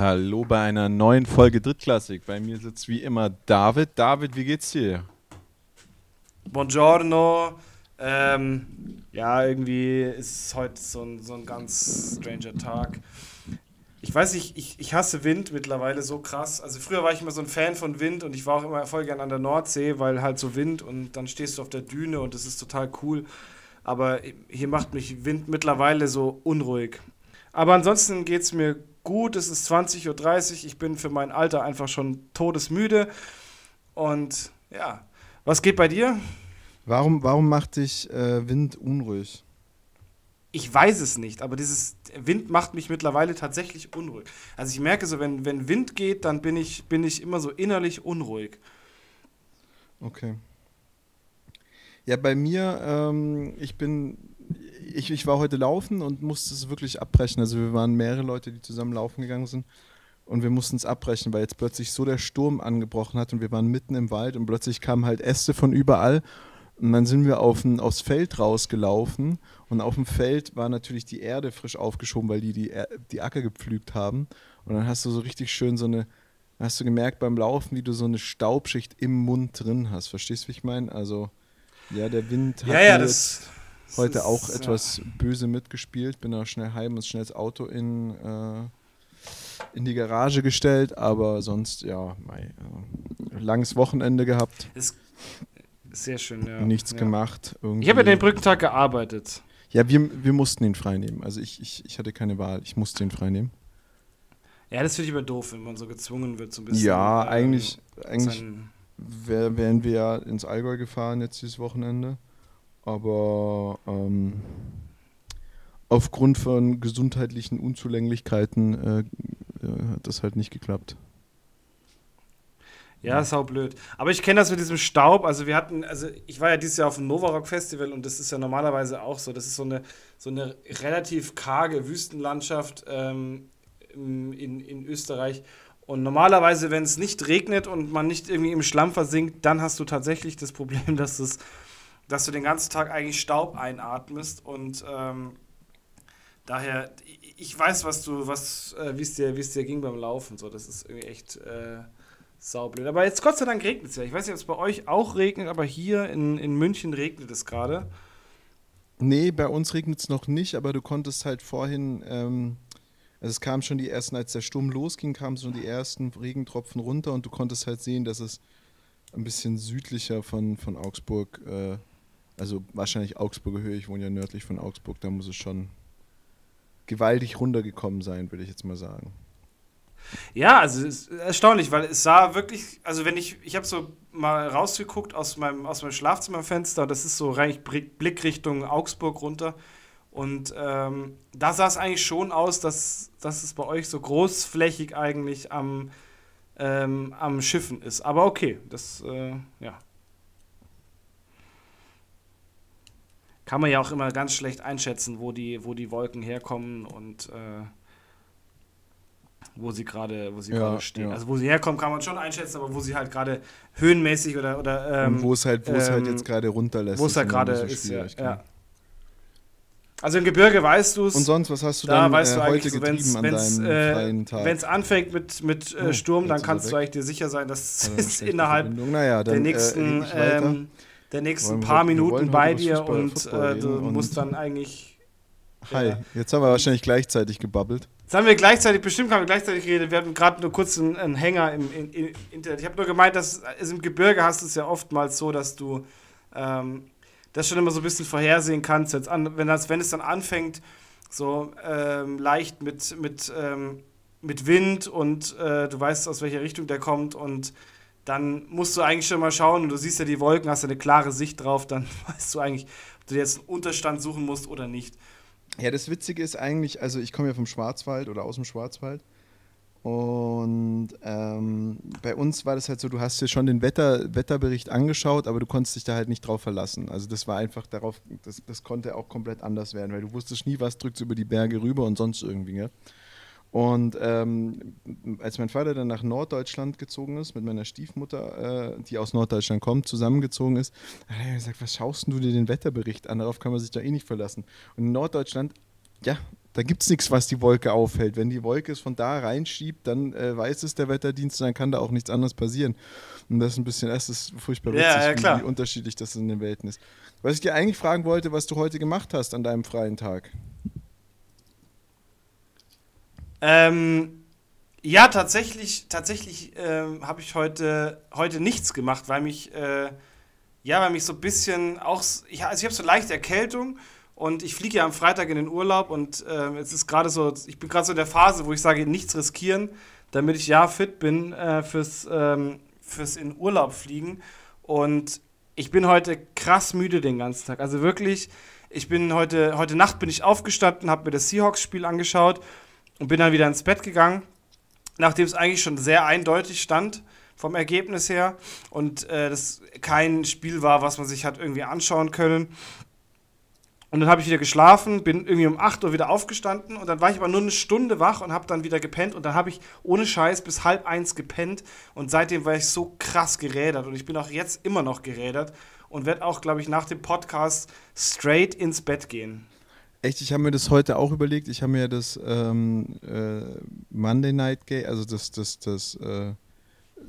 Hallo bei einer neuen Folge Drittklassik. Bei mir sitzt wie immer David. David, wie geht's dir? Buongiorno. Ähm, ja, irgendwie ist heute so ein, so ein ganz stranger Tag. Ich weiß nicht, ich, ich hasse Wind mittlerweile so krass. Also früher war ich immer so ein Fan von Wind und ich war auch immer voll gern an der Nordsee, weil halt so Wind und dann stehst du auf der Düne und das ist total cool. Aber hier macht mich Wind mittlerweile so unruhig. Aber ansonsten geht es mir gut. Es ist 20.30 Uhr. Ich bin für mein Alter einfach schon todesmüde. Und ja, was geht bei dir? Warum, warum macht dich äh, Wind unruhig? Ich weiß es nicht, aber dieses Wind macht mich mittlerweile tatsächlich unruhig. Also ich merke so, wenn, wenn Wind geht, dann bin ich, bin ich immer so innerlich unruhig. Okay. Ja, bei mir, ähm, ich bin, ich, ich war heute laufen und musste es wirklich abbrechen. Also wir waren mehrere Leute, die zusammen laufen gegangen sind und wir mussten es abbrechen, weil jetzt plötzlich so der Sturm angebrochen hat und wir waren mitten im Wald und plötzlich kamen halt Äste von überall und dann sind wir auf ein, aufs Feld rausgelaufen und auf dem Feld war natürlich die Erde frisch aufgeschoben, weil die die, die Acker gepflügt haben. Und dann hast du so richtig schön so eine, hast du gemerkt beim Laufen, wie du so eine Staubschicht im Mund drin hast. Verstehst du, wie ich meine? Also, ja, der Wind hat ja, ja, das, heute auch etwas ja. böse mitgespielt. Bin auch schnell heim und schnell das Auto in, äh, in die Garage gestellt, aber sonst, ja, mei, äh, langes Wochenende gehabt. Es sehr schön, ja. Nichts ja. gemacht. Irgendwie. Ich habe ja den Brückentag gearbeitet. Ja, wir, wir mussten ihn freinehmen. Also ich, ich, ich hatte keine Wahl. Ich musste ihn freinehmen. Ja, das finde ich immer doof, wenn man so gezwungen wird, so ein bisschen. Ja, eigentlich, ähm, eigentlich wär, wären wir ja ins Allgäu gefahren jetzt dieses Wochenende. Aber ähm, aufgrund von gesundheitlichen Unzulänglichkeiten äh, äh, hat das halt nicht geklappt. Ja, sau blöd. Aber ich kenne das mit diesem Staub. Also wir hatten, also ich war ja dieses Jahr auf dem Nova Rock Festival und das ist ja normalerweise auch so. Das ist so eine, so eine relativ karge Wüstenlandschaft ähm, in, in Österreich. Und normalerweise, wenn es nicht regnet und man nicht irgendwie im Schlamm versinkt, dann hast du tatsächlich das Problem, dass, es, dass du den ganzen Tag eigentlich Staub einatmest. Und ähm, daher, ich weiß, was du, was, äh, wie es dir, dir ging beim Laufen. So, das ist irgendwie echt. Äh, Saublöd. Aber jetzt Gott sei Dank regnet es ja. Ich weiß nicht, ob es bei euch auch regnet, aber hier in, in München regnet es gerade. Nee, bei uns regnet es noch nicht, aber du konntest halt vorhin, ähm, also es kam schon die ersten, als der Sturm losging, kamen schon die ersten Regentropfen runter und du konntest halt sehen, dass es ein bisschen südlicher von, von Augsburg, äh, also wahrscheinlich Augsburger Höhe, ich wohne ja nördlich von Augsburg, da muss es schon gewaltig runtergekommen sein, würde ich jetzt mal sagen. Ja, also es ist erstaunlich, weil es sah wirklich, also wenn ich, ich habe so mal rausgeguckt aus meinem, aus meinem Schlafzimmerfenster, das ist so rein Blick Richtung Augsburg runter. Und ähm, da sah es eigentlich schon aus, dass, dass es bei euch so großflächig eigentlich am, ähm, am Schiffen ist. Aber okay, das, äh, ja. Kann man ja auch immer ganz schlecht einschätzen, wo die, wo die Wolken herkommen und äh, wo sie gerade wo sie ja, stehen. Ja. Also wo sie herkommen, kann man schon einschätzen, aber wo sie halt gerade höhenmäßig oder oder ähm, wo es halt wo es halt ähm, jetzt gerade runterlässt. Wo es halt gerade ist, ja, ja. Also im Gebirge weißt du es. Und sonst, was hast du da dann weißt äh, heute so, getrieben an deinem äh, freien Tag? Wenn es anfängt mit, mit äh, oh, Sturm, dann kannst du eigentlich dir sicher sein, dass es innerhalb naja, der äh, nächsten, ähm, der nächsten paar Minuten bei dir und äh, du musst dann eigentlich. Hi, jetzt haben wir wahrscheinlich gleichzeitig gebabbelt. Jetzt haben wir gleichzeitig, bestimmt haben wir gleichzeitig geredet, wir hatten gerade nur kurz einen, einen Hänger im, im, im, Internet. Ich habe nur gemeint, dass also im Gebirge hast du es ja oftmals so, dass du ähm, das schon immer so ein bisschen vorhersehen kannst. Jetzt an, wenn, das, wenn es dann anfängt, so ähm, leicht mit, mit, ähm, mit Wind und äh, du weißt, aus welcher Richtung der kommt und dann musst du eigentlich schon mal schauen und du siehst ja die Wolken, hast ja eine klare Sicht drauf, dann weißt du eigentlich, ob du jetzt einen Unterstand suchen musst oder nicht. Ja, das Witzige ist eigentlich, also ich komme ja vom Schwarzwald oder aus dem Schwarzwald. Und ähm, bei uns war das halt so, du hast dir schon den Wetter, Wetterbericht angeschaut, aber du konntest dich da halt nicht drauf verlassen. Also das war einfach darauf, das, das konnte auch komplett anders werden, weil du wusstest nie, was drückt über die Berge rüber und sonst irgendwie. Gell? Und ähm, als mein Vater dann nach Norddeutschland gezogen ist, mit meiner Stiefmutter, äh, die aus Norddeutschland kommt, zusammengezogen ist, hat er gesagt, was schaust du dir den Wetterbericht an? Darauf kann man sich da eh nicht verlassen. Und in Norddeutschland ja, da gibt es nichts, was die Wolke aufhält. Wenn die Wolke es von da reinschiebt, dann äh, weiß es der Wetterdienst und dann kann da auch nichts anderes passieren. Und das ist ein bisschen, das ist furchtbar witzig, ja, ja, wie, wie unterschiedlich das in den Welten ist. Was ich dir eigentlich fragen wollte, was du heute gemacht hast an deinem freien Tag. Ähm, ja, tatsächlich, tatsächlich ähm, habe ich heute, heute nichts gemacht, weil mich, äh, ja, weil mich so ein bisschen auch, ja, also ich habe so leichte Erkältung und ich fliege ja am Freitag in den Urlaub und äh, es ist gerade so, ich bin gerade so in der Phase, wo ich sage, nichts riskieren, damit ich ja fit bin äh, fürs, ähm, fürs in Urlaub fliegen. Und ich bin heute krass müde den ganzen Tag. Also wirklich, ich bin heute, heute Nacht bin ich aufgestanden, habe mir das Seahawks-Spiel angeschaut und bin dann wieder ins Bett gegangen, nachdem es eigentlich schon sehr eindeutig stand vom Ergebnis her und äh, das kein Spiel war, was man sich hat irgendwie anschauen können. Und dann habe ich wieder geschlafen, bin irgendwie um 8 Uhr wieder aufgestanden und dann war ich aber nur eine Stunde wach und habe dann wieder gepennt und dann habe ich ohne Scheiß bis halb eins gepennt und seitdem war ich so krass gerädert und ich bin auch jetzt immer noch gerädert und werde auch, glaube ich, nach dem Podcast straight ins Bett gehen. Echt, ich habe mir das heute auch überlegt. Ich habe mir das ähm, äh, Monday Night Game, also das, das, das äh,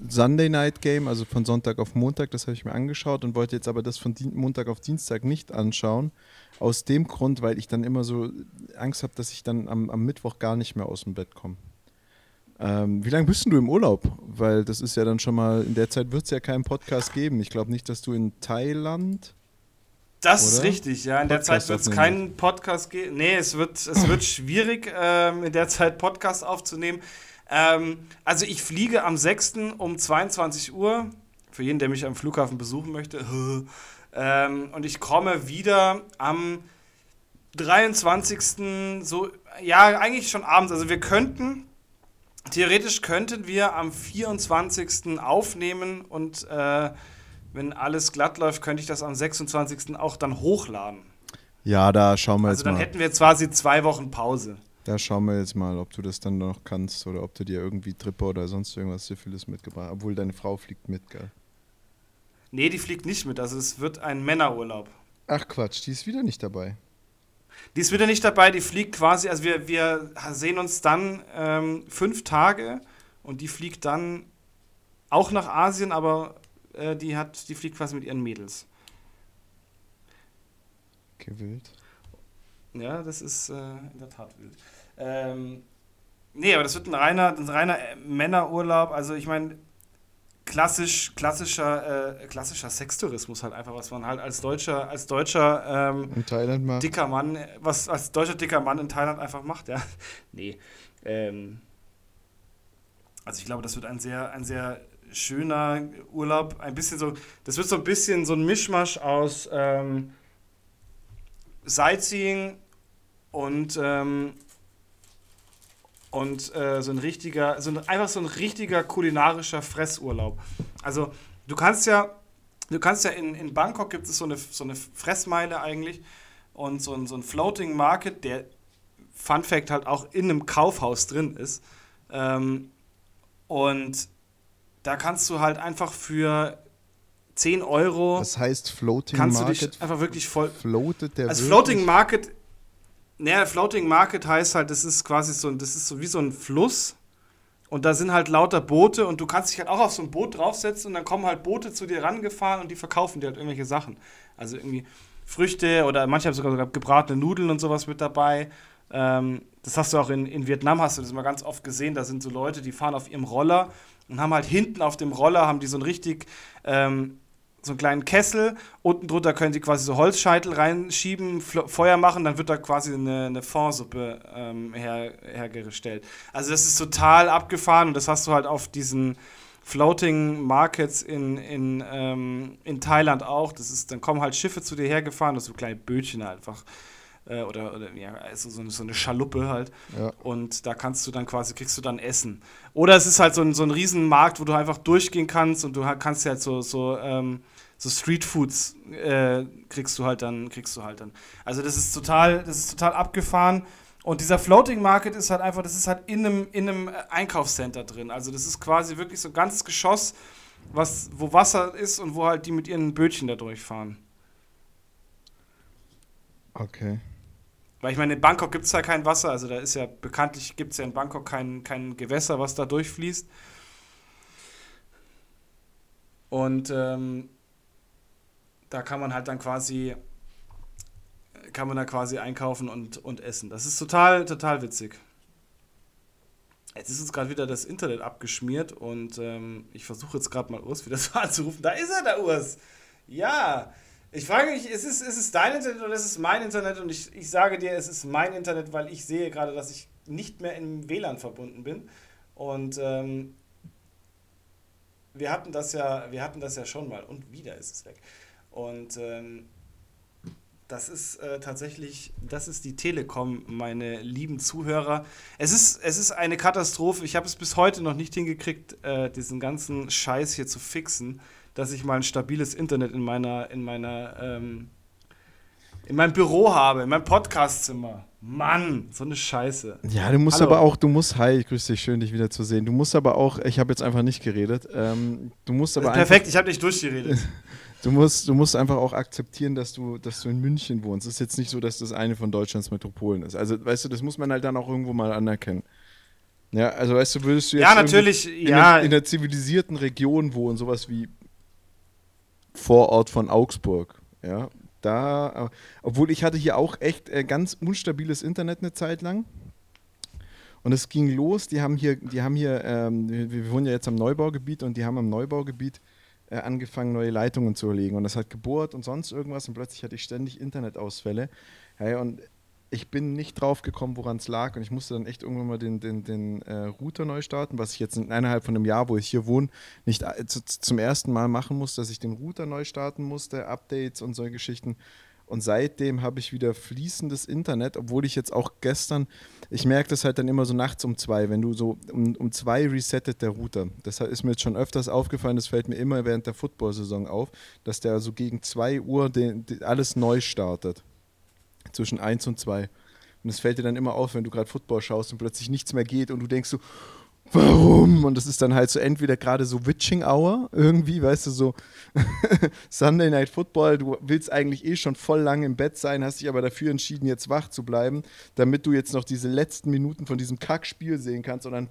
Sunday Night Game, also von Sonntag auf Montag, das habe ich mir angeschaut und wollte jetzt aber das von Dien Montag auf Dienstag nicht anschauen, aus dem Grund, weil ich dann immer so Angst habe, dass ich dann am, am Mittwoch gar nicht mehr aus dem Bett komme. Ähm, wie lange bist du im Urlaub? Weil das ist ja dann schon mal, in der Zeit wird es ja keinen Podcast geben. Ich glaube nicht, dass du in Thailand. Das oder? ist richtig, ja. In Podcast der Zeit wird es keinen Podcast geben. Nee, es wird, es wird schwierig, ähm, in der Zeit Podcast aufzunehmen. Ähm, also ich fliege am 6. um 22 Uhr. Für jeden, der mich am Flughafen besuchen möchte. Ähm, und ich komme wieder am 23. so, ja, eigentlich schon abends. Also wir könnten, theoretisch könnten wir am 24. aufnehmen und äh, wenn alles glatt läuft, könnte ich das am 26. auch dann hochladen. Ja, da schauen wir also jetzt mal. Also dann hätten wir quasi zwei Wochen Pause. Da schauen wir jetzt mal, ob du das dann noch kannst oder ob du dir irgendwie Tripper oder sonst irgendwas Syphilis mitgebracht hast. Obwohl deine Frau fliegt mit, gell? Nee, die fliegt nicht mit. Also es wird ein Männerurlaub. Ach Quatsch, die ist wieder nicht dabei. Die ist wieder nicht dabei, die fliegt quasi, also wir, wir sehen uns dann ähm, fünf Tage und die fliegt dann auch nach Asien, aber äh, die hat, die fliegt quasi mit ihren Mädels. Gewillt. Ja, das ist äh, in der Tat wild. Ähm, nee, aber das wird ein reiner, ein reiner Männerurlaub. Also ich meine, klassisch, klassischer, äh, klassischer Sextourismus halt einfach, was man halt als deutscher, als deutscher ähm, in Thailand macht. dicker Mann, was als deutscher dicker Mann in Thailand einfach macht, ja. nee. Ähm, also ich glaube, das wird ein sehr, ein sehr schöner Urlaub. Ein bisschen so, das wird so ein bisschen so ein Mischmasch aus ähm, Sightseeing und ähm, und äh, so ein richtiger, so ein, einfach so ein richtiger kulinarischer Fressurlaub. Also du kannst ja, du kannst ja in, in Bangkok gibt es so eine, so eine Fressmeile eigentlich und so ein, so ein Floating Market, der Fun Fact halt auch in einem Kaufhaus drin ist. Ähm, und da kannst du halt einfach für 10 Euro. Das heißt Floating kannst Market. Kannst du dich einfach wirklich voll. Floatet der Also Floating Market naja, Floating Market heißt halt, das ist quasi so, das ist so wie so ein Fluss und da sind halt lauter Boote und du kannst dich halt auch auf so ein Boot draufsetzen und dann kommen halt Boote zu dir rangefahren und die verkaufen dir halt irgendwelche Sachen. Also irgendwie Früchte oder manche haben sogar, sogar gebratene Nudeln und sowas mit dabei. Ähm, das hast du auch in, in Vietnam, hast du das mal ganz oft gesehen. Da sind so Leute, die fahren auf ihrem Roller und haben halt hinten auf dem Roller, haben die so ein richtig ähm, so einen kleinen Kessel. Unten drunter können sie quasi so Holzscheitel reinschieben, Feuer machen, dann wird da quasi eine, eine Fondsuppe ähm, her, hergestellt. Also das ist total abgefahren und das hast du halt auf diesen Floating Markets in, in, ähm, in Thailand auch. Das ist, dann kommen halt Schiffe zu dir hergefahren, das sind so kleine Bötchen einfach. Äh, oder, oder ja, also so, so eine Schaluppe halt. Ja. Und da kannst du dann quasi, kriegst du dann Essen. Oder es ist halt so ein, so ein Riesenmarkt, wo du einfach durchgehen kannst und du kannst ja halt so, so ähm, so Street Foods äh, kriegst du halt dann, kriegst du halt dann. Also das ist total, das ist total abgefahren. Und dieser Floating Market ist halt einfach, das ist halt in einem, in einem Einkaufscenter drin. Also das ist quasi wirklich so ein ganzes Geschoss, was, wo Wasser ist und wo halt die mit ihren Bötchen da durchfahren. Okay. Weil ich meine, in Bangkok gibt es ja kein Wasser, also da ist ja bekanntlich gibt es ja in Bangkok kein, kein Gewässer, was da durchfließt. Und ähm, da kann man halt dann quasi kann man da quasi einkaufen und, und essen. Das ist total, total witzig. Jetzt ist uns gerade wieder das Internet abgeschmiert und ähm, ich versuche jetzt gerade mal Urs wieder so anzurufen. Da ist er, der Urs. Ja. Ich frage mich, ist es, ist es dein Internet oder ist es mein Internet? Und ich, ich sage dir, es ist mein Internet, weil ich sehe gerade, dass ich nicht mehr im WLAN verbunden bin. Und ähm, wir hatten das ja, wir hatten das ja schon mal und wieder ist es weg. Und ähm, das ist äh, tatsächlich, das ist die Telekom, meine lieben Zuhörer. Es ist, es ist eine Katastrophe. Ich habe es bis heute noch nicht hingekriegt, äh, diesen ganzen Scheiß hier zu fixen, dass ich mal ein stabiles Internet in meiner, in meiner, ähm, in meinem Büro habe, in meinem Podcastzimmer. Mann, so eine Scheiße. Ja, du musst Hallo. aber auch, du musst, hi, ich grüße dich, schön dich wieder zu sehen. Du musst aber auch, ich habe jetzt einfach nicht geredet, ähm, du musst aber Perfekt, ich habe dich durchgeredet. du musst, du musst einfach auch akzeptieren, dass du, dass du in München wohnst. Es ist jetzt nicht so, dass das eine von Deutschlands Metropolen ist. Also, weißt du, das muss man halt dann auch irgendwo mal anerkennen. Ja, also weißt du, würdest du jetzt ja, natürlich, in, ja. Einer, in einer zivilisierten Region wohnen, sowas wie Vorort von Augsburg, ja, da, obwohl ich hatte hier auch echt äh, ganz unstabiles Internet eine Zeit lang. Und es ging los, die haben hier, die haben hier, ähm, wir, wir, wohnen ja jetzt am Neubaugebiet und die haben am Neubaugebiet äh, angefangen, neue Leitungen zu legen. Und das hat gebohrt und sonst irgendwas und plötzlich hatte ich ständig Internetausfälle. Hey, und ich bin nicht drauf gekommen, woran es lag. Und ich musste dann echt irgendwann mal den, den, den äh, Router neu starten, was ich jetzt in innerhalb von einem Jahr, wo ich hier wohne, nicht äh, zu, zum ersten Mal machen musste, dass ich den Router neu starten musste, Updates und solche Geschichten. Und seitdem habe ich wieder fließendes Internet, obwohl ich jetzt auch gestern, ich merke das halt dann immer so nachts um zwei, wenn du so um, um zwei resettet der Router. Das ist mir jetzt schon öfters aufgefallen, das fällt mir immer während der Football-Saison auf, dass der so gegen zwei Uhr den, den, alles neu startet zwischen 1 und 2. Und es fällt dir dann immer auf, wenn du gerade Football schaust und plötzlich nichts mehr geht und du denkst so, warum? Und das ist dann halt so entweder gerade so Witching Hour irgendwie, weißt du, so Sunday Night Football, du willst eigentlich eh schon voll lang im Bett sein, hast dich aber dafür entschieden, jetzt wach zu bleiben, damit du jetzt noch diese letzten Minuten von diesem Kackspiel sehen kannst und dann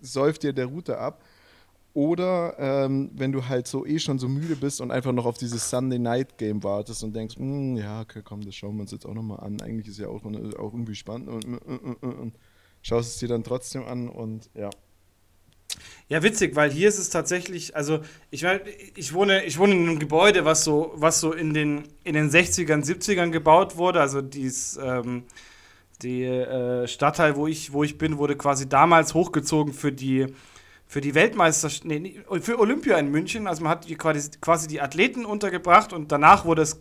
säuft dir der Router ab. Oder ähm, wenn du halt so eh schon so müde bist und einfach noch auf dieses Sunday Night Game wartest und denkst, hm, ja, okay, komm, das schauen wir uns jetzt auch nochmal an. Eigentlich ist ja auch, auch irgendwie spannend und, und, und, und schaust es dir dann trotzdem an und ja. Ja, witzig, weil hier ist es tatsächlich, also ich meine, ich wohne, ich wohne in einem Gebäude, was so, was so in den, in den 60ern, 70ern gebaut wurde. Also dies, ähm, die äh, Stadtteil, wo ich, wo ich bin, wurde quasi damals hochgezogen für die für die Weltmeisterschaft, nee, für Olympia in München. Also man hat quasi, quasi die Athleten untergebracht und danach wurde es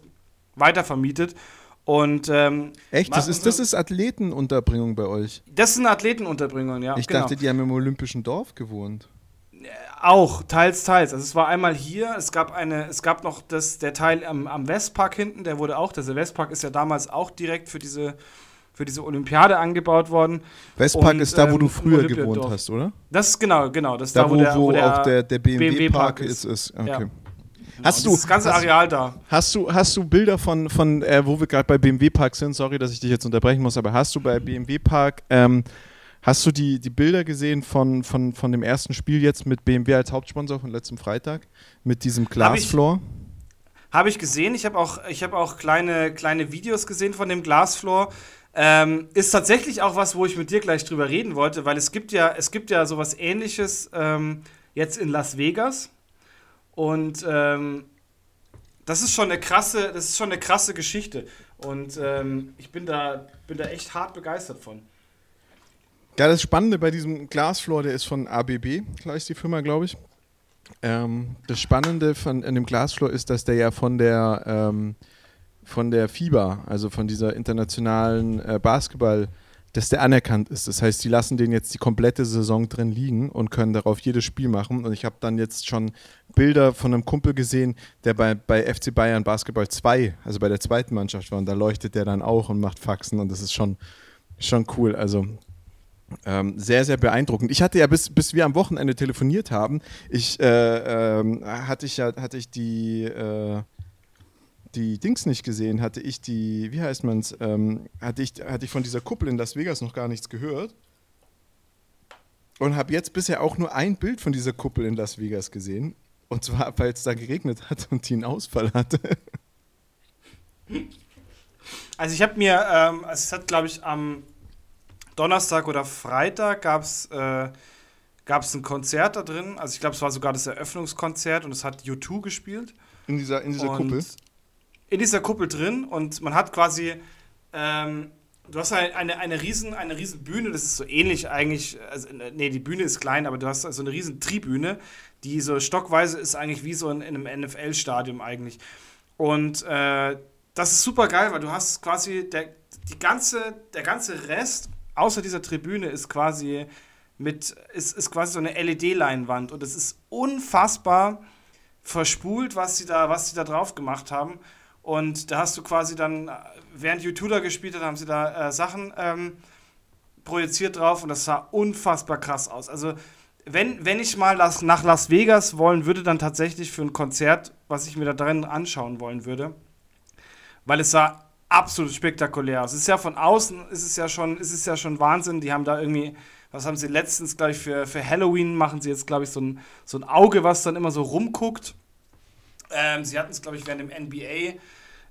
weitervermietet. Und, ähm, Echt? Das ist, das ist Athletenunterbringung bei euch? Das ist eine Athletenunterbringung, ja. Ich genau. dachte, die haben im Olympischen Dorf gewohnt. Äh, auch, teils, teils. Also es war einmal hier, es gab eine, es gab noch das, der Teil am, am Westpark hinten, der wurde auch, der Westpark ist ja damals auch direkt für diese für diese Olympiade angebaut worden. Westpark und, ist da, wo ähm, du früher gewohnt hast, oder? Das ist genau, genau. Das ist da, da wo, wo, der, wo der auch der, der BMW-Park BMW ist. ist. Okay. Ja. Genau, hast du das ganze Areal da? Hast du, hast du Bilder von, von äh, wo wir gerade bei BMW Park sind? Sorry, dass ich dich jetzt unterbrechen muss, aber hast du bei BMW Park ähm, Hast du die, die Bilder gesehen von, von, von dem ersten Spiel jetzt mit BMW als Hauptsponsor von letztem Freitag? Mit diesem Glasfloor? Habe ich gesehen. Ich habe auch, ich hab auch kleine, kleine Videos gesehen von dem Glasfloor. Ähm, ist tatsächlich auch was, wo ich mit dir gleich drüber reden wollte, weil es gibt ja, es gibt ja sowas ähnliches ähm, jetzt in Las Vegas. Und ähm, das ist schon eine krasse, das ist schon eine krasse Geschichte. Und ähm, ich bin da, bin da echt hart begeistert von. Ja, das Spannende bei diesem Glasfloor, der ist von ABB, gleich die Firma, glaube ich. Ähm, das Spannende von, an dem Glasfloor ist, dass der ja von der ähm, von der FIBA, also von dieser internationalen äh, Basketball, dass der anerkannt ist. Das heißt, die lassen den jetzt die komplette Saison drin liegen und können darauf jedes Spiel machen. Und ich habe dann jetzt schon Bilder von einem Kumpel gesehen, der bei, bei FC Bayern Basketball 2, also bei der zweiten Mannschaft war. Und da leuchtet der dann auch und macht Faxen. Und das ist schon, schon cool. Also ähm, sehr, sehr beeindruckend. Ich hatte ja, bis, bis wir am Wochenende telefoniert haben, ich, äh, ähm, hatte ich ja hatte ich die, äh, die Dings nicht gesehen, hatte ich die, wie heißt man's, ähm, hatte, ich, hatte ich von dieser Kuppel in Las Vegas noch gar nichts gehört. Und habe jetzt bisher auch nur ein Bild von dieser Kuppel in Las Vegas gesehen. Und zwar, weil es da geregnet hat und die einen Ausfall hatte. Also ich habe mir, ähm, es hat glaube ich am Donnerstag oder Freitag gab es äh, ein Konzert da drin. Also ich glaube, es war sogar das Eröffnungskonzert und es hat U2 gespielt. In dieser, in dieser Kuppel? In dieser Kuppel drin und man hat quasi, ähm, du hast eine, eine, eine, riesen, eine riesen Bühne, das ist so ähnlich eigentlich, also, nee, die Bühne ist klein, aber du hast also eine riesen Tribüne, die so stockweise ist eigentlich wie so in, in einem NFL-Stadion eigentlich. Und äh, das ist super geil, weil du hast quasi der, die ganze, der ganze Rest außer dieser Tribüne ist quasi mit ist, ist quasi so eine LED-Leinwand und es ist unfassbar verspult, was sie da was sie da drauf gemacht haben und da hast du quasi dann während YouTube da gespielt hat, haben sie da äh, Sachen ähm, projiziert drauf und das sah unfassbar krass aus. Also wenn, wenn ich mal das, nach Las Vegas wollen würde, dann tatsächlich für ein Konzert, was ich mir da drin anschauen wollen würde weil es sah absolut spektakulär aus. Es ist ja von außen, ist es ja schon, ist es ja schon Wahnsinn. Die haben da irgendwie, was haben sie letztens, glaube ich, für, für Halloween machen sie jetzt, glaube ich, so ein, so ein Auge, was dann immer so rumguckt. Ähm, sie hatten es, glaube ich, während dem NBA.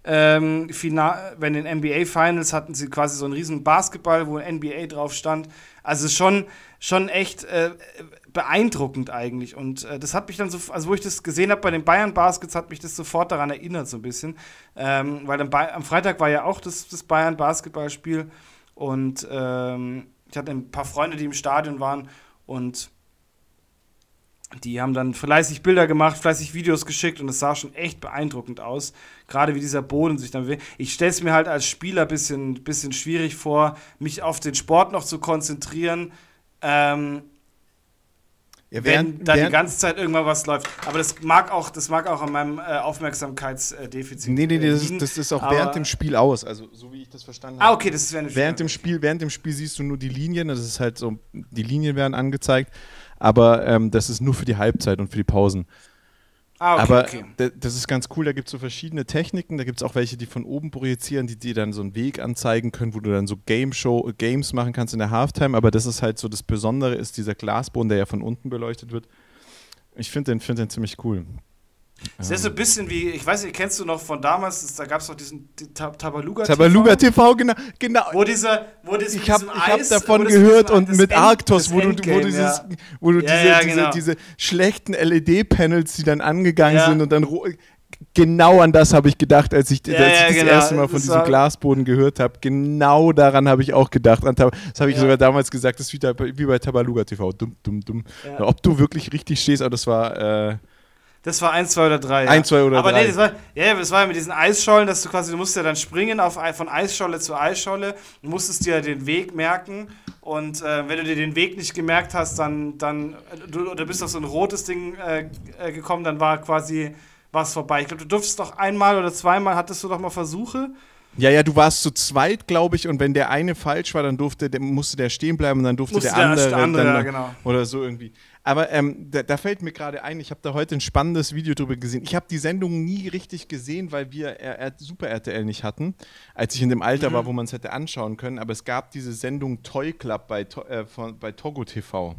Ähm, Final, wenn in NBA Finals hatten sie quasi so einen riesen Basketball, wo NBA drauf stand. Also schon, schon echt äh, beeindruckend eigentlich. Und äh, das hat mich dann so, also wo ich das gesehen habe bei den Bayern Baskets, hat mich das sofort daran erinnert, so ein bisschen. Ähm, weil am Freitag war ja auch das, das Bayern Basketballspiel und ähm, ich hatte ein paar Freunde, die im Stadion waren und die haben dann fleißig Bilder gemacht, fleißig Videos geschickt und es sah schon echt beeindruckend aus. Gerade wie dieser Boden sich dann bewegt. Ich stelle es mir halt als Spieler ein bisschen, bisschen schwierig vor, mich auf den Sport noch zu konzentrieren. Ähm, ja, während, wenn da während, die ganze Zeit irgendwann was läuft. Aber das mag auch, das mag auch an meinem äh, Aufmerksamkeitsdefizit. Nee, nee, nee, das ist, das ist auch während dem Spiel aus, also so wie ich das verstanden habe. Ah, okay, das ist während dem Spiel. Während dem Spiel, während dem Spiel siehst du nur die Linien, das ist halt so, die Linien werden angezeigt, aber ähm, das ist nur für die Halbzeit und für die Pausen. Ah, okay, Aber okay. das ist ganz cool, da gibt es so verschiedene Techniken, da gibt es auch welche, die von oben projizieren, die dir dann so einen Weg anzeigen können, wo du dann so Game Show, Games machen kannst in der Halftime, aber das ist halt so das Besondere, ist dieser Glasboden, der ja von unten beleuchtet wird. Ich finde den, find den ziemlich cool. Das ist so ein bisschen wie, ich weiß nicht, kennst du noch von damals, da gab es noch diesen Tabaluga TV. Tabaluga TV, genau. genau. Wo dieser, wo das ich habe hab davon gehört und mit Arctos, wo du, wo, dieses, ja. wo du ja, diese, ja, genau. diese, diese, schlechten LED-Panels, die dann angegangen sind und dann genau an das habe ich gedacht, als ich, als ich das genau. erste Mal von das diesem Glasboden gehört habe. Genau daran habe ich auch gedacht. Das habe ich sogar damals gesagt, das ist wie, bei Tabaluga TV. Dumm, dumm, dumm. Ob du wirklich richtig stehst, aber das war. Äh, das war 1, 2 oder 3. 1, 2 oder 3. Aber nee, das war, ja, das war ja mit diesen Eisschollen, dass du quasi, du musst ja dann springen auf, von Eisscholle zu Eisscholle, du musstest dir den Weg merken und äh, wenn du dir den Weg nicht gemerkt hast, dann, dann du, du bist auf so ein rotes Ding äh, äh gekommen, dann war quasi was vorbei. Ich glaube, du durftest doch einmal oder zweimal, hattest du doch mal Versuche. Ja, ja, du warst zu zweit, glaube ich, und wenn der eine falsch war, dann durfte, der, musste der stehen bleiben und dann durfte der, der andere, andere dann, ja, genau. oder so irgendwie. Aber ähm, da, da, fällt mir gerade ein, ich habe da heute ein spannendes Video drüber gesehen. Ich habe die Sendung nie richtig gesehen, weil wir R Super RTL nicht hatten, als ich in dem Alter mhm. war, wo man es hätte anschauen können. Aber es gab diese Sendung Toy Club bei, äh, von, bei Togo TV.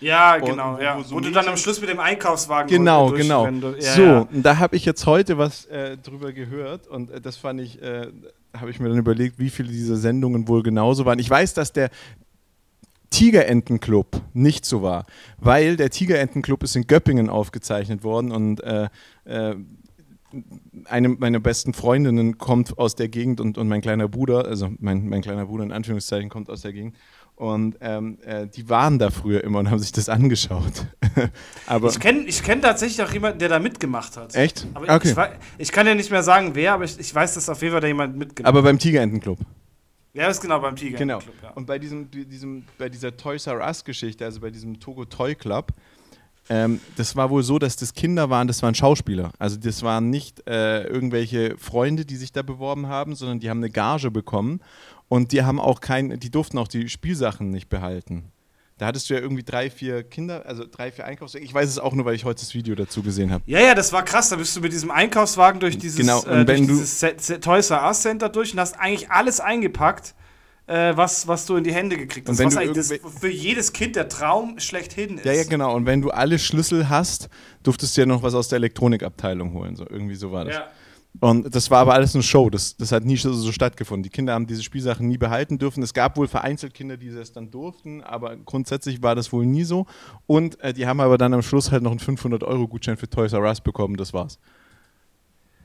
Ja, genau, und, ja. Wo, so wo du dann am Schluss mit dem Einkaufswagen Genau, genau. Ja, so, ja. da habe ich jetzt heute was äh, drüber gehört und äh, das fand ich, äh, habe ich mir dann überlegt, wie viele dieser Sendungen wohl genauso waren. Ich weiß, dass der, Tigerentenclub nicht so war, weil der Tigerentenclub ist in Göppingen aufgezeichnet worden und äh, äh, eine meiner besten Freundinnen kommt aus der Gegend und, und mein kleiner Bruder, also mein, mein kleiner Bruder in Anführungszeichen kommt aus der Gegend und ähm, äh, die waren da früher immer und haben sich das angeschaut. aber ich kenne ich kenn tatsächlich auch jemanden, der da mitgemacht hat. Echt? Aber okay. ich, ich, kann ja nicht mehr sagen, wer, aber ich, ich weiß, dass auf jeden Fall da jemand mitgemacht hat. Aber beim Tigerentenclub? Ja, das ist genau beim Tiger. Genau. Club, ja. Und bei diesem, diesem, bei dieser Toys R Us Geschichte, also bei diesem Togo Toy Club, ähm, das war wohl so, dass das Kinder waren, das waren Schauspieler. Also das waren nicht äh, irgendwelche Freunde, die sich da beworben haben, sondern die haben eine Gage bekommen und die haben auch kein, die durften auch die Spielsachen nicht behalten. Da hattest du ja irgendwie drei, vier Kinder, also drei, vier Einkaufswagen. Ich weiß es auch nur, weil ich heute das Video dazu gesehen habe. Ja, ja, das war krass. Da bist du mit diesem Einkaufswagen durch dieses, Genau, äh, und durch du- dieses Toys R Us Center durch und hast eigentlich alles eingepackt, äh, was, was du in die Hände gekriegt Und hast. wenn Was eigentlich das für jedes Kind der Traum schlechthin ist. Ja, ja, genau. Und wenn du alle Schlüssel hast, durftest du ja noch was aus der Elektronikabteilung holen. So, irgendwie so war das. Ja. Und das war aber alles eine Show. Das, das hat nie so, so stattgefunden. Die Kinder haben diese Spielsachen nie behalten dürfen. Es gab wohl vereinzelt Kinder, die das dann durften, aber grundsätzlich war das wohl nie so. Und äh, die haben aber dann am Schluss halt noch einen 500-Euro-Gutschein für Toys R Us bekommen. Das war's.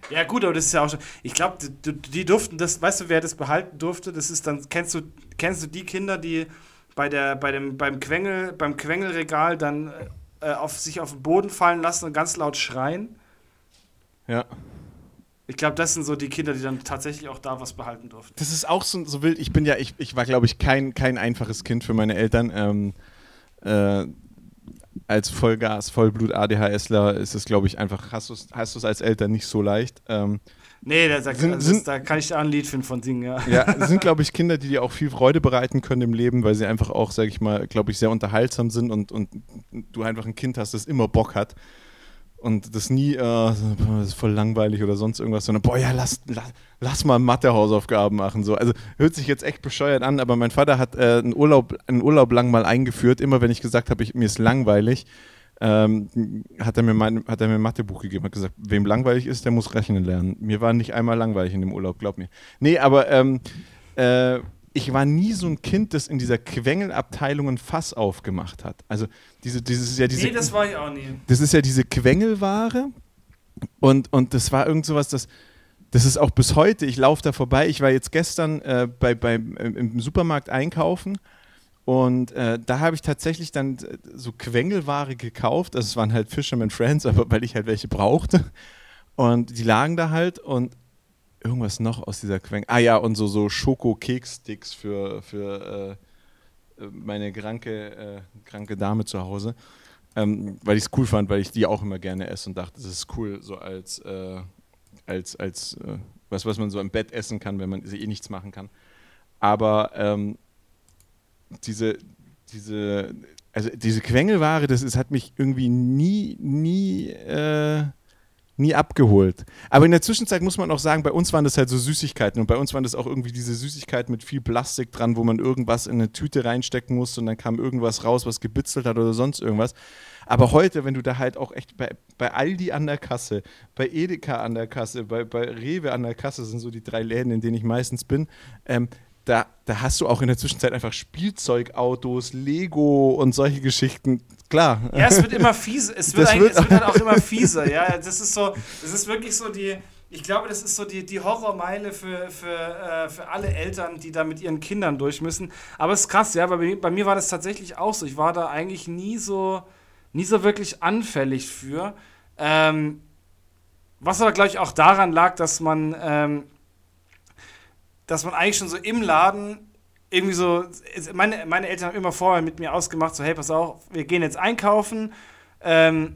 Ja, gut, aber das ist ja auch schon. Ich glaube, die, die durften das, weißt du, wer das behalten durfte? Das ist dann, kennst du, kennst du die Kinder, die bei der, bei dem, beim Quengel, beim Quengelregal dann äh, auf sich auf den Boden fallen lassen und ganz laut schreien? Ja. Ich glaube, das sind so die Kinder, die dann tatsächlich auch da was behalten durften. Das ist auch so, so wild. Ich bin ja, ich, ich war, glaube ich, kein, kein einfaches Kind für meine Eltern. Ähm, äh, als Vollgas, Vollblut-ADHSler ist es, glaube ich, einfach, hast du es hast du's als Eltern nicht so leicht. Ähm, Nee, da, da, Sind- also sind- da kann ich da ein Lied finden von singen, ja. ja, es sind, glaube ich, Kinder, die dir auch viel Freude bereiten können im Leben, weil sie einfach auch, sage ich mal, glaube ich, sehr unterhaltsam sind und, und du einfach ein Kind hast, das immer Bock hat. Und das nie, äh, das ist voll langweilig oder sonst irgendwas, sondern, boah, ja, lass, lass, lass mal Mathe-Hausaufgaben machen. So. Also hört sich jetzt echt bescheuert an, aber mein Vater hat äh, einen, Urlaub, einen Urlaub lang mal eingeführt. Immer wenn ich gesagt habe, mir ist langweilig, ähm, hat, er mir mein, hat er mir ein Mathebuch gegeben, hat gesagt, wem langweilig ist, der muss rechnen lernen. Mir war nicht einmal langweilig in dem Urlaub, glaub mir. Nee, aber ähm, äh, ich war nie so ein Kind, das in dieser Quengelabteilung ein Fass aufgemacht hat. Also diese, dieses ja diese Nee, das war ich auch nie. das ist ja diese Quengelware und, und das war irgend sowas, das, das ist auch bis heute, ich laufe da vorbei, ich war jetzt gestern äh, bei, bei, im im Supermarkt einkaufen und äh, da habe ich tatsächlich dann äh, so Quengelware gekauft, also es waren halt Fisherman Friends, aber weil ich halt welche brauchte und die lagen da halt und irgendwas noch aus dieser Quengel, ah ja und so, so Schoko-Keks-Sticks für, für äh, äh, meine kranke, äh, kranke Dame zu Hause ähm, weil ich es cool fand, weil ich die auch immer gerne esse und dachte, das ist cool, so als, äh, als, als äh, was, was man so im Bett essen kann, wenn man eh nichts machen kann. Aber ähm, diese, diese, also diese Quengelware, das ist, hat mich irgendwie nie, nie, äh, nie abgeholt. Aber in der Zwischenzeit muss man auch sagen, bei uns waren das halt so Süßigkeiten und bei uns waren das auch irgendwie diese Süßigkeiten mit viel Plastik dran, wo man irgendwas in eine Tüte reinstecken musste und dann kam irgendwas raus, was gebitzelt hat oder sonst irgendwas. Aber heute, wenn du da halt auch echt bei, bei Aldi an der Kasse, bei Edeka an der Kasse, bei, bei Rewe an der Kasse sind so die drei Läden, in denen ich meistens bin, ähm, da, da hast du auch in der Zwischenzeit einfach Spielzeugautos, Lego und solche Geschichten. Klar. Ja, es wird immer fieser. Es wird, wird- es wird halt auch immer fieser. Ja, das ist so, das ist wirklich so die. Ich glaube, das ist so die, die Horrormeile für, für, äh, für alle Eltern, die da mit ihren Kindern durch müssen. Aber es ist krass, ja, bei, mir- bei mir war das tatsächlich auch so. Ich war da eigentlich nie so, nie so wirklich anfällig für. Ähm, was aber, glaube ich, auch daran lag, dass man, ähm, dass man eigentlich schon so im Laden irgendwie so, meine, meine Eltern haben immer vorher mit mir ausgemacht, so, hey, pass auf, wir gehen jetzt einkaufen. Ähm,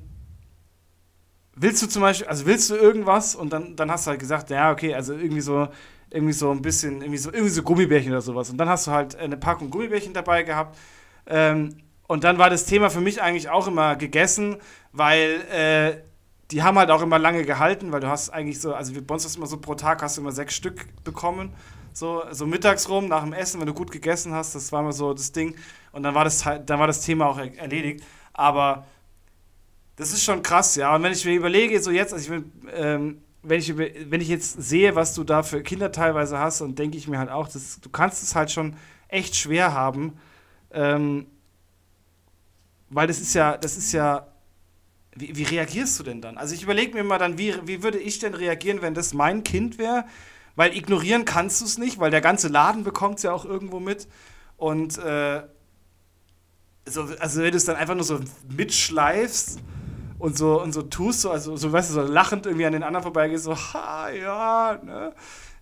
willst du zum Beispiel, also willst du irgendwas? Und dann, dann hast du halt gesagt, ja, okay, also irgendwie so, irgendwie so ein bisschen, irgendwie so, irgendwie so Gummibärchen oder sowas. Und dann hast du halt eine Packung Gummibärchen dabei gehabt. Ähm, und dann war das Thema für mich eigentlich auch immer gegessen, weil äh, die haben halt auch immer lange gehalten, weil du hast eigentlich so, also bei uns ist immer so pro Tag hast du immer sechs Stück bekommen. So, so mittags rum, nach dem Essen, wenn du gut gegessen hast, das war immer so das Ding. Und dann war das, dann war das Thema auch er erledigt. Aber das ist schon krass, ja. Und wenn ich mir überlege, so jetzt, also ich bin, ähm, wenn, ich, wenn ich jetzt sehe, was du da für Kinder teilweise hast, dann denke ich mir halt auch, das, du kannst es halt schon echt schwer haben. Ähm, weil das ist ja, das ist ja, wie, wie reagierst du denn dann? Also ich überlege mir mal dann, wie, wie würde ich denn reagieren, wenn das mein Kind wäre? Weil ignorieren kannst du es nicht, weil der ganze Laden bekommt es ja auch irgendwo mit. Und äh, so, also wenn du es dann einfach nur so mitschleifst und so, und so tust, so, also so, weißt du, so lachend irgendwie an den anderen vorbeigehst, so, ha, ja, ne?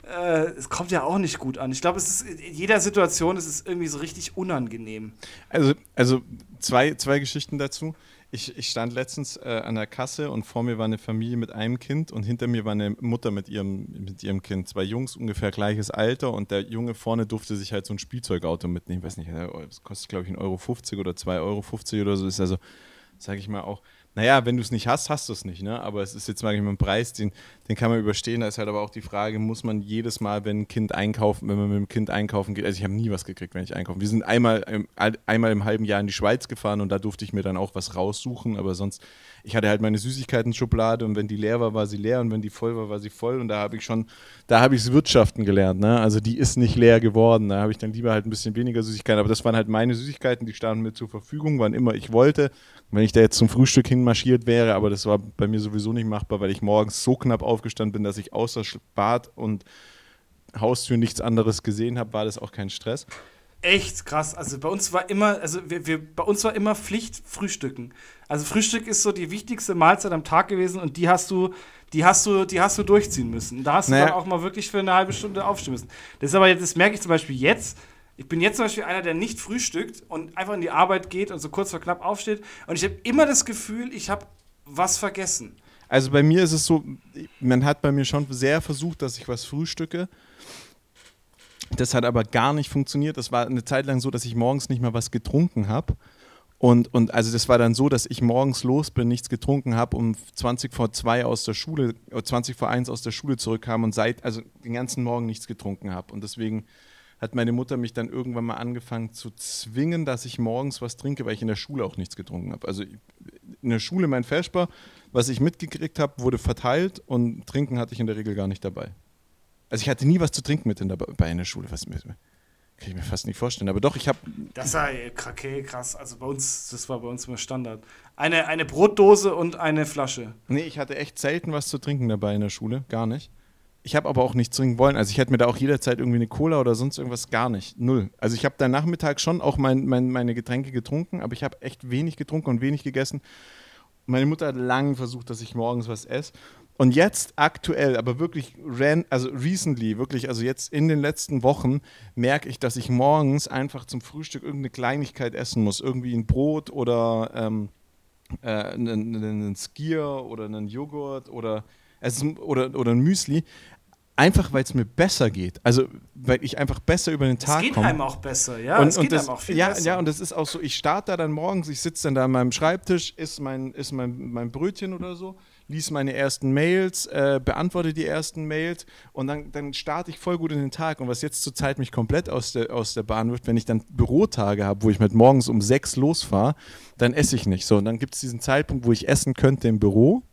Äh, es kommt ja auch nicht gut an. Ich glaube, es ist in jeder Situation ist es irgendwie so richtig unangenehm. Also, also zwei, zwei Geschichten dazu. Ich, ich stand letztens äh, an der Kasse und vor mir war eine Familie mit einem Kind und hinter mir war eine Mutter mit ihrem, mit ihrem Kind. Zwei Jungs, ungefähr gleiches Alter und der Junge vorne durfte sich halt so ein Spielzeugauto mitnehmen. Ich weiß nicht, das kostet glaube ich 1,50 Euro oder 2,50 Euro oder so. Ist also, sage ich mal, auch naja, wenn du es nicht hast, hast du es nicht, ne? Aber es ist jetzt mal ein Preis, den, den kann man überstehen. Da ist halt aber auch die Frage, muss man jedes Mal, wenn ein Kind einkaufen, wenn man mit dem Kind einkaufen geht, also ich habe nie was gekriegt, wenn ich einkaufe. Wir sind einmal, einmal im halben Jahr in die Schweiz gefahren und da durfte ich mir dann auch was raussuchen, aber sonst, ich hatte halt meine Süßigkeiten-Schublade und wenn die leer war, war sie leer und wenn die voll war, war sie voll und da habe ich schon, da habe ich das Wirtschaften gelernt, ne? Also die ist nicht leer geworden. Da habe ich dann lieber halt ein bisschen weniger Süßigkeiten, aber das waren halt meine Süßigkeiten, die standen mir zur Verfügung, wann immer ich wollte wenn ich da jetzt zum Frühstück hinmarschiert wäre, aber das war bei mir sowieso nicht machbar, weil ich morgens so knapp aufgestanden bin, dass ich außer Bad und Haustür nichts anderes gesehen habe, war das auch kein Stress. Echt krass. Also bei uns war immer, also wir, wir, bei uns war immer Pflicht Frühstücken. Also Frühstück ist so die wichtigste Mahlzeit am Tag gewesen und die hast du, die hast du, die hast du durchziehen müssen. Da hast du naja. dann auch mal wirklich für eine halbe Stunde aufstehen müssen. Das ist aber jetzt, das merke ich zum Beispiel jetzt, ich bin jetzt zum Beispiel einer, der nicht frühstückt und einfach in die Arbeit geht und so kurz vor knapp aufsteht. Und ich habe immer das Gefühl, ich habe was vergessen. Also bei mir ist es so, man hat bei mir schon sehr versucht, dass ich was frühstücke. Das hat aber gar nicht funktioniert. Das war eine Zeit lang so, dass ich morgens nicht mal was getrunken habe. Und, und also das war dann so, dass ich morgens los bin, nichts getrunken habe, um 20 vor 2 aus der Schule, 20 vor 1 aus der Schule zurückkam und seit, also den ganzen Morgen nichts getrunken habe. Und deswegen hat meine Mutter mich dann irgendwann mal angefangen zu zwingen, dass ich morgens was trinke, weil ich in der Schule auch nichts getrunken habe. Also in der Schule mein Vesper, was ich mitgekriegt habe, wurde verteilt und trinken hatte ich in der Regel gar nicht dabei. Also ich hatte nie was zu trinken mit in dabei in der Schule. Was, kann ich mir fast nicht vorstellen. Aber doch, ich habe. Das war okay, krass. Also bei uns, das war bei uns immer Standard. Eine, eine Brotdose und eine Flasche. Nee, ich hatte echt selten was zu trinken dabei in der Schule. Gar nicht. Ich habe aber auch nicht trinken wollen. Also ich hätte mir da auch jederzeit irgendwie eine Cola oder sonst irgendwas gar nicht. Null. Also ich habe da Nachmittag schon auch mein, mein, meine Getränke getrunken, aber ich habe echt wenig getrunken und wenig gegessen. Meine Mutter hat lange versucht, dass ich morgens was esse. Und jetzt aktuell, aber wirklich, ran, also recently, wirklich, also jetzt in den letzten Wochen merke ich, dass ich morgens einfach zum Frühstück irgendeine Kleinigkeit essen muss. Irgendwie ein Brot oder ähm, äh, einen, einen Skier oder einen Joghurt oder, also, oder, oder ein Müsli einfach weil es mir besser geht. Also weil ich einfach besser über den Tag komme. Es geht komm. einem auch besser, ja. Und, es geht das, einem auch viel ja, besser. Ja, und das ist auch so, ich starte da dann morgens, ich sitze dann da an meinem Schreibtisch, isst mein, isst mein, mein Brötchen oder so, lies meine ersten Mails, äh, beantworte die ersten Mails und dann, dann starte ich voll gut in den Tag. Und was jetzt zurzeit mich komplett aus der, aus der Bahn wirft, wenn ich dann Bürotage habe, wo ich mit morgens um sechs losfahre, dann esse ich nicht. So, und dann gibt es diesen Zeitpunkt, wo ich essen könnte im Büro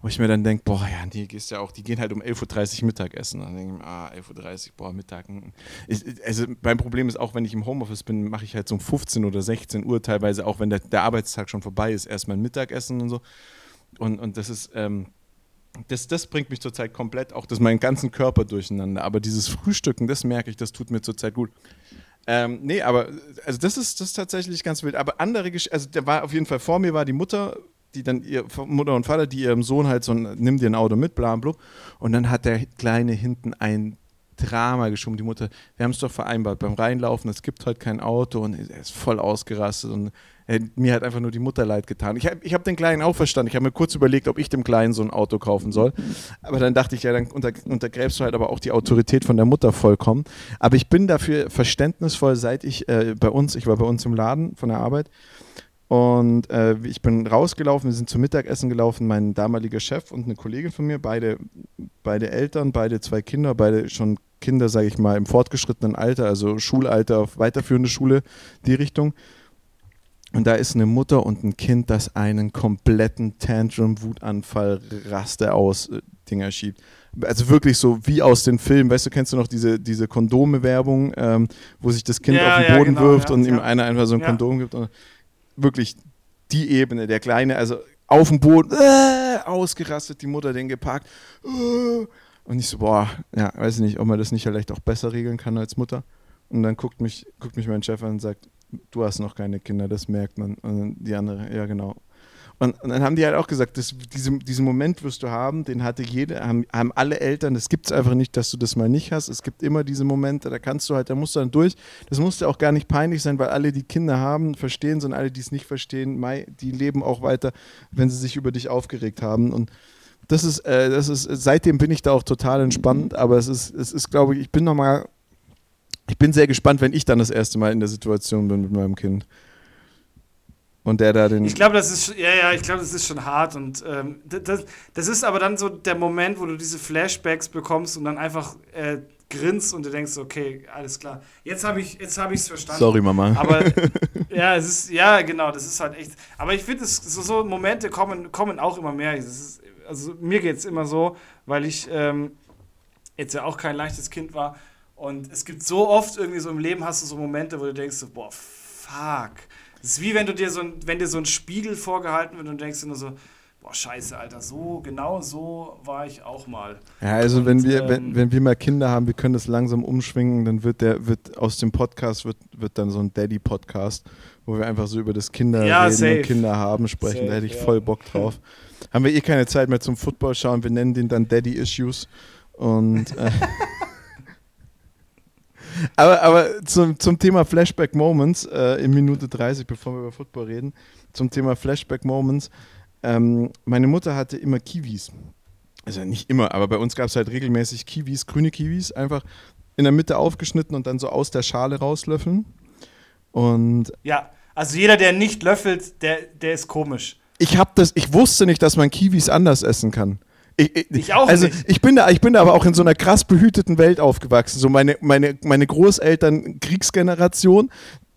wo ich mir dann denke, boah, ja, die gehst ja auch, die gehen halt um 11.30 Uhr Mittagessen. Dann denke ich mir, ah, 11.30 Uhr, boah, Mittag. Hm. Ich, also mein Problem ist auch, wenn ich im Homeoffice bin, mache ich halt so um 15 oder 16 Uhr teilweise, auch wenn der, der Arbeitstag schon vorbei ist, erst mein Mittagessen und so. Und, und das ist, ähm, das, das bringt mich zurzeit komplett auch das meinen ganzen Körper durcheinander. Aber dieses Frühstücken, das merke ich, das tut mir zurzeit gut. Ähm, nee, aber also das ist, das ist tatsächlich ganz wild. Aber andere Geschichten, also der war auf jeden Fall vor mir, war die Mutter die dann ihr Mutter und Vater, die ihrem Sohn halt so nimm dir ein Auto mit, bla bla. Und dann hat der Kleine hinten ein Drama geschoben, die Mutter, wir haben es doch vereinbart, beim Reinlaufen, es gibt heute kein Auto und er ist voll ausgerastet und mir hat einfach nur die Mutter leid getan. Ich habe ich hab den Kleinen auch verstanden. Ich habe mir kurz überlegt, ob ich dem Kleinen so ein Auto kaufen soll. Aber dann dachte ich, ja, dann unter, untergräbst du halt aber auch die Autorität von der Mutter vollkommen. Aber ich bin dafür verständnisvoll, seit ich äh, bei uns, ich war bei uns im Laden von der Arbeit und äh, ich bin rausgelaufen, wir sind zum Mittagessen gelaufen, mein damaliger Chef und eine Kollegin von mir, beide, beide Eltern, beide zwei Kinder, beide schon Kinder, sage ich mal, im fortgeschrittenen Alter, also Schulalter auf weiterführende Schule, die Richtung. Und da ist eine Mutter und ein Kind, das einen kompletten Tantrum, Wutanfall, Raste aus äh, Dinger schiebt. Also wirklich so wie aus den Filmen. Weißt du, kennst du noch diese, diese Kondome-Werbung, ähm, wo sich das Kind ja, auf den Boden ja, genau, wirft ja, und ihm einer einfach so ein Kondom gibt? Und wirklich die Ebene, der Kleine, also auf dem Boden, äh, ausgerastet, die Mutter den geparkt. Äh, und ich so, boah, ja, weiß ich nicht, ob man das nicht vielleicht auch besser regeln kann als Mutter. Und dann guckt mich, guckt mich mein Chef an und sagt, du hast noch keine Kinder, das merkt man. Und die andere, ja genau. Und, und, dann haben die halt auch gesagt, das, diese, diesen Moment wirst du haben, den hatte jeder, haben, haben alle Eltern, das gibt es einfach nicht, dass du das mal nicht hast. Es gibt immer diese Momente, da kannst du halt, da musst du dann durch. Das muss ja auch gar nicht peinlich sein, weil alle, die Kinder haben, verstehen, sondern alle, die es nicht verstehen, die leben auch weiter, wenn sie sich über dich aufgeregt haben. Und das ist, äh, das ist, seitdem bin ich da auch total entspannt, aber es ist, es ist, glaube ich, ich bin nochmal, ich bin sehr gespannt, wenn ich dann das erste Mal in der Situation bin mit meinem Kind. Und der da den. Ich glaube, das ist, ja, ja, ich glaube, das ist schon hart. Und ähm, das, das ist aber dann so der Moment, wo du diese Flashbacks bekommst und dann einfach äh, grinst und du denkst, okay, alles klar. Jetzt habe ich es hab verstanden. Sorry, Mama. Aber ja, es ist, ja, genau, das ist halt echt. Aber ich finde, so, so Momente kommen, kommen auch immer mehr. Ist, also mir geht es immer so, weil ich ähm, jetzt ja auch kein leichtes Kind war. Und es gibt so oft irgendwie so im Leben hast du so Momente, wo du denkst, so, boah, fuck das ist wie wenn du dir so ein, wenn dir so ein Spiegel vorgehalten wird und denkst dir nur so, boah, scheiße, Alter, so, genau so war ich auch mal. Ja, also und, wenn wir, ähm, wenn, wenn wir mal Kinder haben, wir können das langsam umschwingen, dann wird der, wird aus dem Podcast wird, wird dann so ein Daddy-Podcast, wo wir einfach so über das Kinder ja, reden safe. und Kinder haben sprechen. Safe, da hätte ich ja. voll Bock drauf. haben wir eh keine Zeit mehr zum Football schauen, wir nennen den dann Daddy Issues. Und äh, aber, aber zum, zum Thema Flashback Moments äh, in Minute 30, bevor wir über Football reden, zum Thema Flashback Moments. Ähm, meine Mutter hatte immer Kiwis. Also nicht immer, aber bei uns gab es halt regelmäßig Kiwis, grüne Kiwis, einfach in der Mitte aufgeschnitten und dann so aus der Schale rauslöffeln. Und ja, also jeder, der nicht löffelt, der, der ist komisch. Ich hab das, ich wusste nicht, dass man Kiwis anders essen kann. Ich, ich, ich, auch also nicht. Ich bin, da, ich bin da aber auch in so einer krass behüteten Welt aufgewachsen. So meine, meine, meine Großeltern, Kriegsgeneration,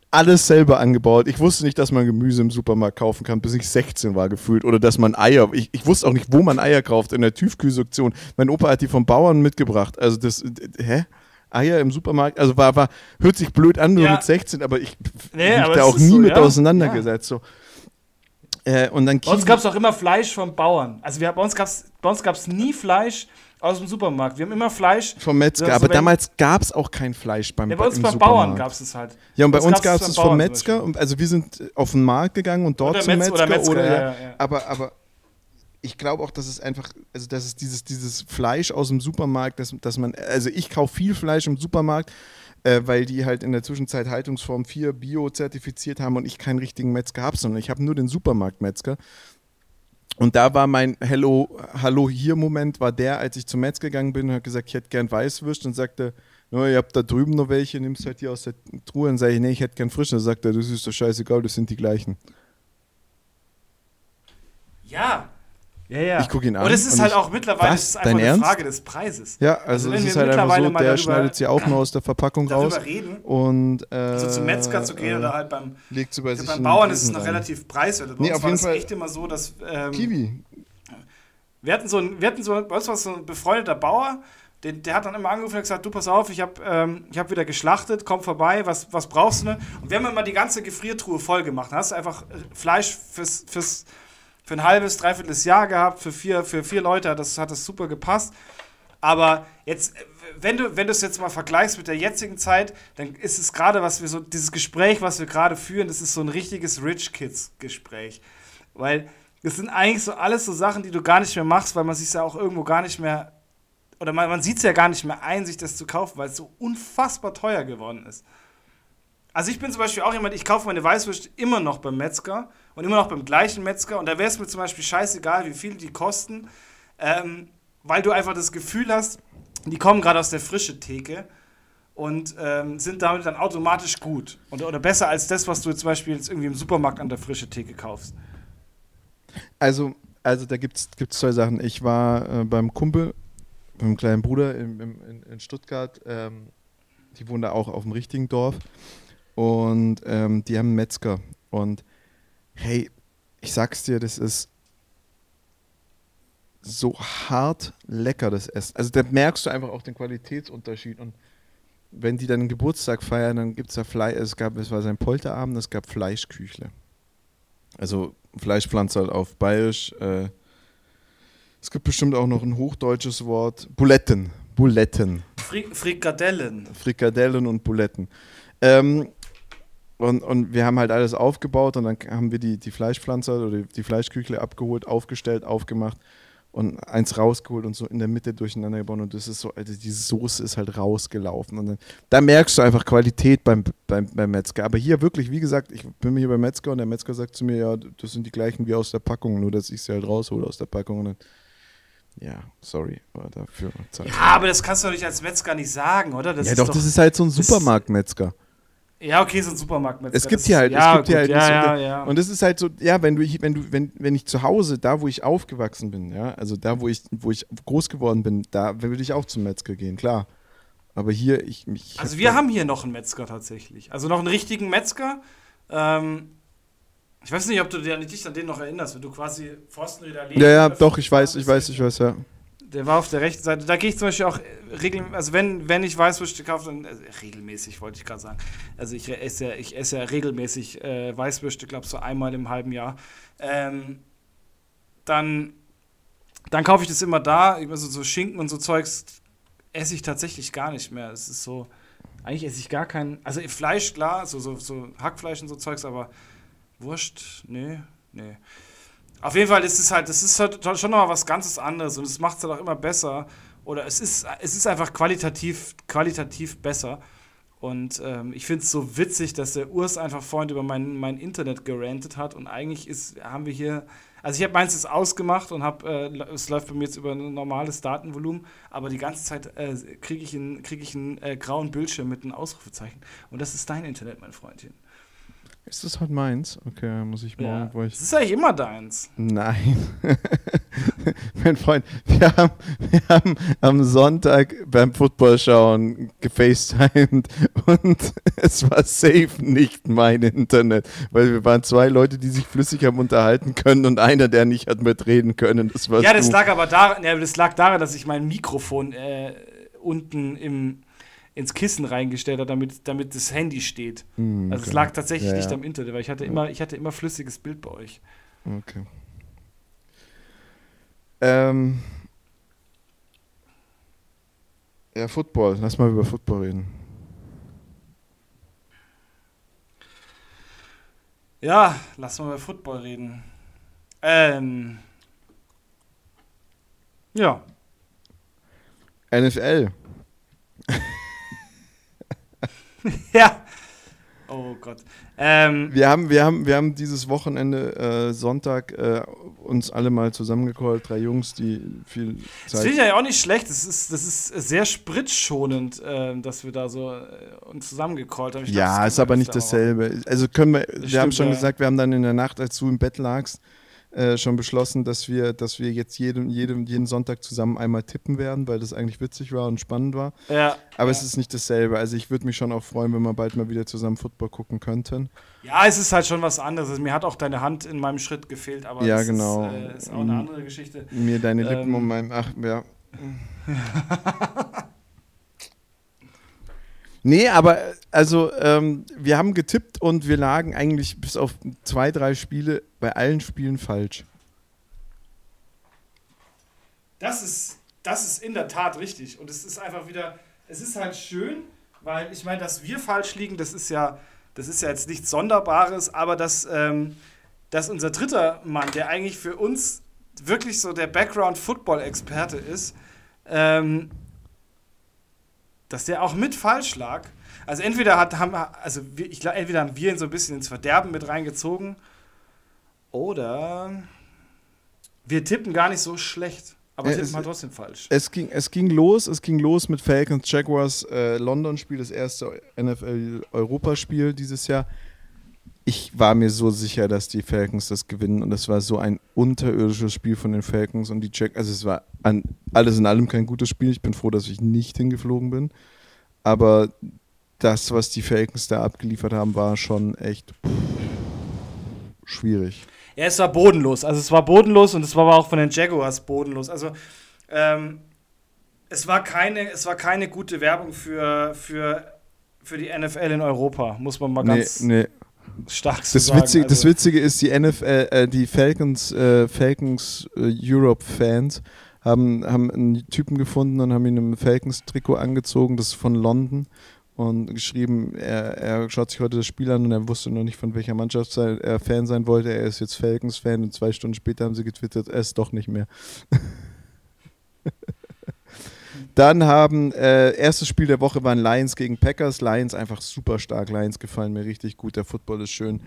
alles selber angebaut. Ich wusste nicht, dass man Gemüse im Supermarkt kaufen kann, bis ich 16 war gefühlt. Oder dass man Eier, ich, ich wusste auch nicht, wo man Eier kauft, in der Tiefkühlsektion. Mein Opa hat die vom Bauern mitgebracht. Also das, hä? Eier im Supermarkt, also war, war hört sich blöd an, nur ja. mit 16, aber ich nee, mich da auch nie so, mit ja? auseinandergesetzt. Ja. So. Äh, und dann bei uns gab es auch immer Fleisch vom Bauern. Also wir, bei uns gab es nie Fleisch aus dem Supermarkt. Wir haben immer Fleisch. Vom Metzger, so, aber damals gab es auch kein Fleisch beim ja, bei uns beim Bauern gab es es halt. Ja, und bei uns gab es es vom Metzger. also wir sind auf den Markt gegangen und dort oder zum Metz Metzger. Oder Metzger oder, ja, ja. Aber, aber ich glaube auch, dass es einfach, also dass es dieses, dieses Fleisch aus dem Supermarkt, dass, dass man, also ich kaufe viel Fleisch im Supermarkt äh, weil die halt in der Zwischenzeit Haltungsform 4 Bio zertifiziert haben und ich keinen richtigen Metzger habe, sondern ich habe nur den Supermarktmetzger. Und da war mein Hello, Hallo hier Moment, war der, als ich zum Metzger gegangen bin und habe gesagt, ich hätte gern Weißwürst und sagte, no, ihr habt da drüben noch welche, nimmst halt hier aus der Truhe und sage ich, nee, ich hätte gern frisch. Und dann sagt er, das ist doch scheißegal, das sind die gleichen. Ja, ja, ja. Ich gucke ihn an. Und es ist halt auch mittlerweile was, einfach eine Ernst? Frage des Preises. Ja, also, also es ist halt einfach so, der schneidet sie auch nur aus der Verpackung raus. Reden, und, äh, also zum Metzger zu gehen oder halt beim, legt sie bei sich beim Bauern ist es noch relativ preiswert. Bei nee, uns war es echt immer so, dass. Ähm, Kiwi. Wir hatten so ein, wir hatten so, bei uns war so ein befreundeter Bauer, den, der hat dann immer angerufen und gesagt, du pass auf, ich habe ähm, hab wieder geschlachtet, komm vorbei, was, was brauchst du denn? Und wir haben immer die ganze Gefriertruhe voll gemacht. Da hast du einfach Fleisch fürs, fürs für ein halbes, dreiviertel Jahr gehabt, für vier, für vier Leute hat das, hat das super gepasst. Aber jetzt, wenn du, wenn du es jetzt mal vergleichst mit der jetzigen Zeit, dann ist es gerade, was wir so, dieses Gespräch, was wir gerade führen, das ist so ein richtiges Rich Kids-Gespräch. Weil das sind eigentlich so alles so Sachen, die du gar nicht mehr machst, weil man sich ja auch irgendwo gar nicht mehr, oder man, man sieht es ja gar nicht mehr ein, sich das zu kaufen, weil es so unfassbar teuer geworden ist. Also ich bin zum Beispiel auch jemand, ich kaufe meine Weißwürste immer noch beim Metzger und immer noch beim gleichen Metzger und da wäre es mir zum Beispiel scheißegal, wie viel die kosten, ähm, weil du einfach das Gefühl hast, die kommen gerade aus der frischen Theke und ähm, sind damit dann automatisch gut oder, oder besser als das, was du zum Beispiel jetzt irgendwie im Supermarkt an der frischen Theke kaufst. Also, also da gibt es zwei Sachen. Ich war äh, beim Kumpel, beim kleinen Bruder in, in, in Stuttgart, ähm, die wohnen da auch auf dem richtigen Dorf und ähm, die haben einen Metzger. Und hey, ich sag's dir, das ist so hart lecker, das Essen. Also da merkst du einfach auch den Qualitätsunterschied. Und wenn die dann Geburtstag feiern, dann gibt es da Fleisch, es gab, es war sein Polterabend, es gab Fleischküchle. Also Fleischpflanze halt auf Bayerisch. Äh, es gibt bestimmt auch noch ein hochdeutsches Wort. Buletten. Buletten. Fri Frikadellen. Frikadellen und Buletten. Ähm, Und, und wir haben halt alles aufgebaut und dann haben wir die, die Fleischpflanzer oder die Fleischküchle abgeholt, aufgestellt, aufgemacht und eins rausgeholt und so in der Mitte durcheinander gebaut und das ist so, also die Soße ist halt rausgelaufen und dann, da merkst du einfach Qualität beim, beim, beim Metzger. Aber hier wirklich, wie gesagt, ich bin hier beim Metzger und der Metzger sagt zu mir, ja, das sind die gleichen wie aus der Packung, nur dass ich sie halt raushole aus der Packung und dann, ja, sorry, aber dafür. Ja, aber das kannst du doch nicht als Metzger nicht sagen, oder? Das ja, doch, doch, das ist halt so ein Supermarktmetzger. Ja, okay, so ein Supermarkt. Es gibt hier halt, ja, es gibt hier halt ja, ja, ja. Und es ist halt so, ja, wenn du, wenn du, wenn, wenn ich zu Hause, da wo ich aufgewachsen bin, ja, also da wo ich, wo ich groß geworden bin, da würde ich auch zum Metzger gehen, klar. Aber hier, ich mich. Also wir haben hier noch einen Metzger tatsächlich. Also noch einen richtigen Metzger. Ähm, ich weiß nicht, ob du dich an den noch erinnerst, wenn du quasi Forstenrieder lebst. Ja, ja, doch, ich weiß, ich weiß, ich weiß, ja. Der war auf der rechten Seite. Da gehe ich zum Beispiel auch regelmäßig, also wenn, wenn ich Weißwürste kaufe, dann also regelmäßig wollte ich gerade sagen. Also ich esse ja, ich esse ja regelmäßig äh, Weißwürste, glaube so einmal im halben Jahr. Ähm, dann, dann kaufe ich das immer da. Also so Schinken und so Zeugs esse ich tatsächlich gar nicht mehr. Es ist so, eigentlich esse ich gar kein, also Fleisch klar, so, so, so Hackfleisch und so Zeugs, aber Wurst, nee, nee. Auf jeden Fall ist es halt, das ist halt schon noch mal was ganzes anderes und es macht es halt auch immer besser. Oder es ist, es ist einfach qualitativ, qualitativ besser. Und ähm, ich finde es so witzig, dass der Urs einfach vorhin über mein, mein Internet gerantet hat. Und eigentlich ist, haben wir hier, also ich habe meins jetzt ausgemacht und habe, äh, es läuft bei mir jetzt über ein normales Datenvolumen, aber die ganze Zeit äh, kriege ich einen, krieg ich einen äh, grauen Bildschirm mit einem Ausrufezeichen. Und das ist dein Internet, mein Freundchen. Ist das halt meins? Okay, muss ich morgen. Ja. Ich das ist eigentlich immer deins. Nein. mein Freund, wir haben, wir haben am Sonntag beim Footballschauen gefacetimed und es war safe nicht mein Internet, weil wir waren zwei Leute, die sich flüssig haben unterhalten können und einer, der nicht hat mitreden können. Das war ja, das du. lag aber daran, ja, das lag daran, dass ich mein Mikrofon äh, unten im ins Kissen reingestellt hat, damit, damit das Handy steht. Mm, also es lag tatsächlich ja, nicht am Internet, weil ich hatte immer, ich hatte immer flüssiges Bild bei euch. Okay. Ähm ja, Football. Lass mal über Football reden. Ja, lass mal über Football reden. Ähm. Ja. NFL. ja. Oh Gott. Ähm, wir, haben, wir, haben, wir haben dieses Wochenende, äh, Sonntag, äh, uns alle mal zusammengecallt, drei Jungs, die viel Zeit. Das finde ich ja auch nicht schlecht. Das ist, das ist sehr spritschonend, äh, dass wir da so äh, uns zusammengecallt haben. Ich ja, glaub, ist aber nicht dasselbe. Also können wir, wir stimmt, haben schon ja. gesagt, wir haben dann in der Nacht, als du im Bett lagst, äh, schon beschlossen, dass wir, dass wir jetzt jeden, jeden, jeden Sonntag zusammen einmal tippen werden, weil das eigentlich witzig war und spannend war. Ja. Aber ja. es ist nicht dasselbe. Also ich würde mich schon auch freuen, wenn wir bald mal wieder zusammen Football gucken könnten. Ja, es ist halt schon was anderes. Mir hat auch deine Hand in meinem Schritt gefehlt, aber ja, das genau. ist, äh, ist auch eine andere Geschichte. Mir deine Lippen ähm. um meinem. Ach, ja. Nee, aber also ähm, wir haben getippt und wir lagen eigentlich bis auf zwei, drei Spiele bei allen Spielen falsch. Das ist, das ist in der Tat richtig. Und es ist einfach wieder, es ist halt schön, weil ich meine, dass wir falsch liegen, das ist ja, das ist ja jetzt nichts Sonderbares, aber dass, ähm, dass unser dritter Mann, der eigentlich für uns wirklich so der Background-Football-Experte ist, ähm, dass der auch mit falsch lag. Also entweder hat, haben, also wir, ich glaube, entweder haben wir ihn so ein bisschen ins Verderben mit reingezogen oder wir tippen gar nicht so schlecht. Aber äh, tippen halt trotzdem falsch. Es ging, es ging los, es ging los mit Falcons Jaguars äh, London-Spiel, das erste NFL-Europaspiel dieses Jahr. Ich war mir so sicher, dass die Falcons das gewinnen und es war so ein unterirdisches Spiel von den Falcons und die Jack, also es war an, alles in allem kein gutes Spiel. Ich bin froh, dass ich nicht hingeflogen bin. Aber das, was die Falcons da abgeliefert haben, war schon echt pff, schwierig. Ja, es war bodenlos. Also es war bodenlos und es war aber auch von den Jaguars bodenlos. Also ähm, es, war keine, es war keine gute Werbung für, für, für die NFL in Europa, muss man mal ganz nee, nee. Stark das sagen. Witzige, also, das Witzige ist, die NFL, äh, die Falcons, äh, Falcons äh, Europe-Fans haben, haben einen Typen gefunden und haben ihn im Falcons-Trikot angezogen, das ist von London und geschrieben, er, er schaut sich heute das Spiel an und er wusste noch nicht, von welcher Mannschaft er Fan sein wollte. Er ist jetzt Falcons-Fan und zwei Stunden später haben sie getwittert, er ist doch nicht mehr. Dann haben, äh, erstes Spiel der Woche waren Lions gegen Packers. Lions einfach super stark. Lions gefallen mir richtig gut. Der Football ist schön.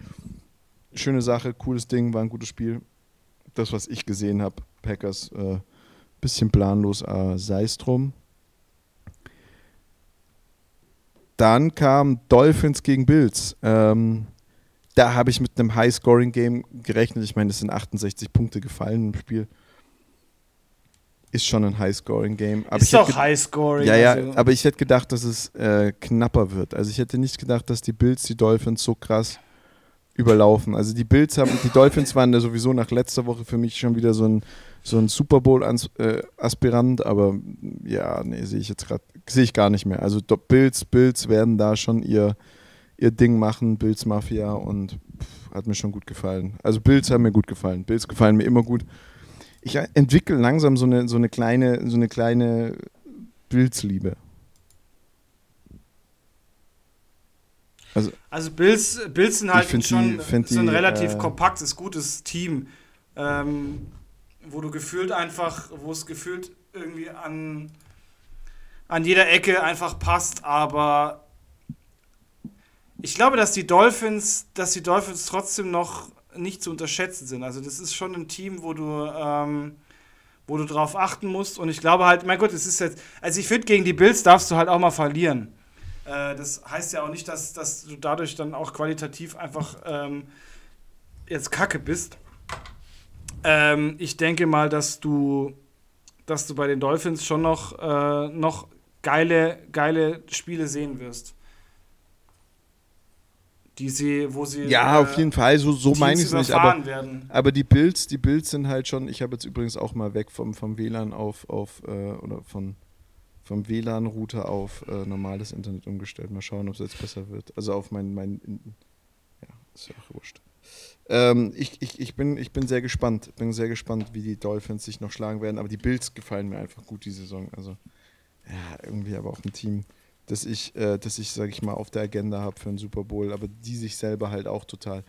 Schöne Sache, cooles Ding, war ein gutes Spiel. Das, was ich gesehen habe, Packers, äh, bisschen planlos, äh, sei es drum. Dann kam Dolphins gegen Bills. Ähm, da habe ich mit einem High-Scoring-Game gerechnet. Ich meine, es sind 68 Punkte gefallen im Spiel. Ist schon ein High-Scoring-Game. Ist doch High-Scoring. Ja, ja, also. aber ich hätte gedacht, dass es äh, knapper wird. Also ich hätte nicht gedacht, dass die Bills die Dolphins so krass überlaufen. Also die Bills haben, die Dolphins waren ja sowieso nach letzter Woche für mich schon wieder so ein, so ein Super Bowl-Aspirant, äh, aber ja, nee, sehe ich jetzt gerade, sehe ich gar nicht mehr. Also Bills, Bills werden da schon ihr, ihr Ding machen, Bills Mafia und pff, hat mir schon gut gefallen. Also Bills haben mir gut gefallen. Bills gefallen mir immer gut ich entwickle langsam so eine, so eine kleine, so eine kleine Bildsliebe. Also, also Bills, Bills sind halt schon die, so ein relativ äh, kompaktes, gutes Team, ähm, wo du gefühlt einfach, wo es gefühlt irgendwie an, an jeder Ecke einfach passt, aber ich glaube, dass die Dolphins, dass die Dolphins trotzdem noch nicht zu unterschätzen sind. Also das ist schon ein Team, wo du, ähm, wo du drauf achten musst. Und ich glaube halt, mein Gott, es ist jetzt, also ich finde, gegen die Bills darfst du halt auch mal verlieren. Äh, das heißt ja auch nicht, dass, dass du dadurch dann auch qualitativ einfach ähm, jetzt kacke bist. Ähm, ich denke mal, dass du, dass du bei den Dolphins schon noch, äh, noch geile, geile Spiele sehen wirst die sie, wo sie. Ja, äh, auf jeden Fall, so, so meine ich es nicht. Aber, werden. aber die Builds, die Builds sind halt schon, ich habe jetzt übrigens auch mal weg vom, vom WLAN auf, auf äh, oder von, vom WLAN-Router auf äh, normales Internet umgestellt. Mal schauen, ob es jetzt besser wird. Also auf mein, mein ja, ist ja auch wurscht. Ähm, ich, ich, ich, bin, ich bin sehr gespannt. Bin sehr gespannt, wie die Dolphins sich noch schlagen werden. Aber die Builds gefallen mir einfach gut die Saison. Also, ja, irgendwie aber auch ein Team dass ich, äh, dass ich, sag ich mal, auf der Agenda habe für einen Super Bowl, aber die sich selber halt auch total.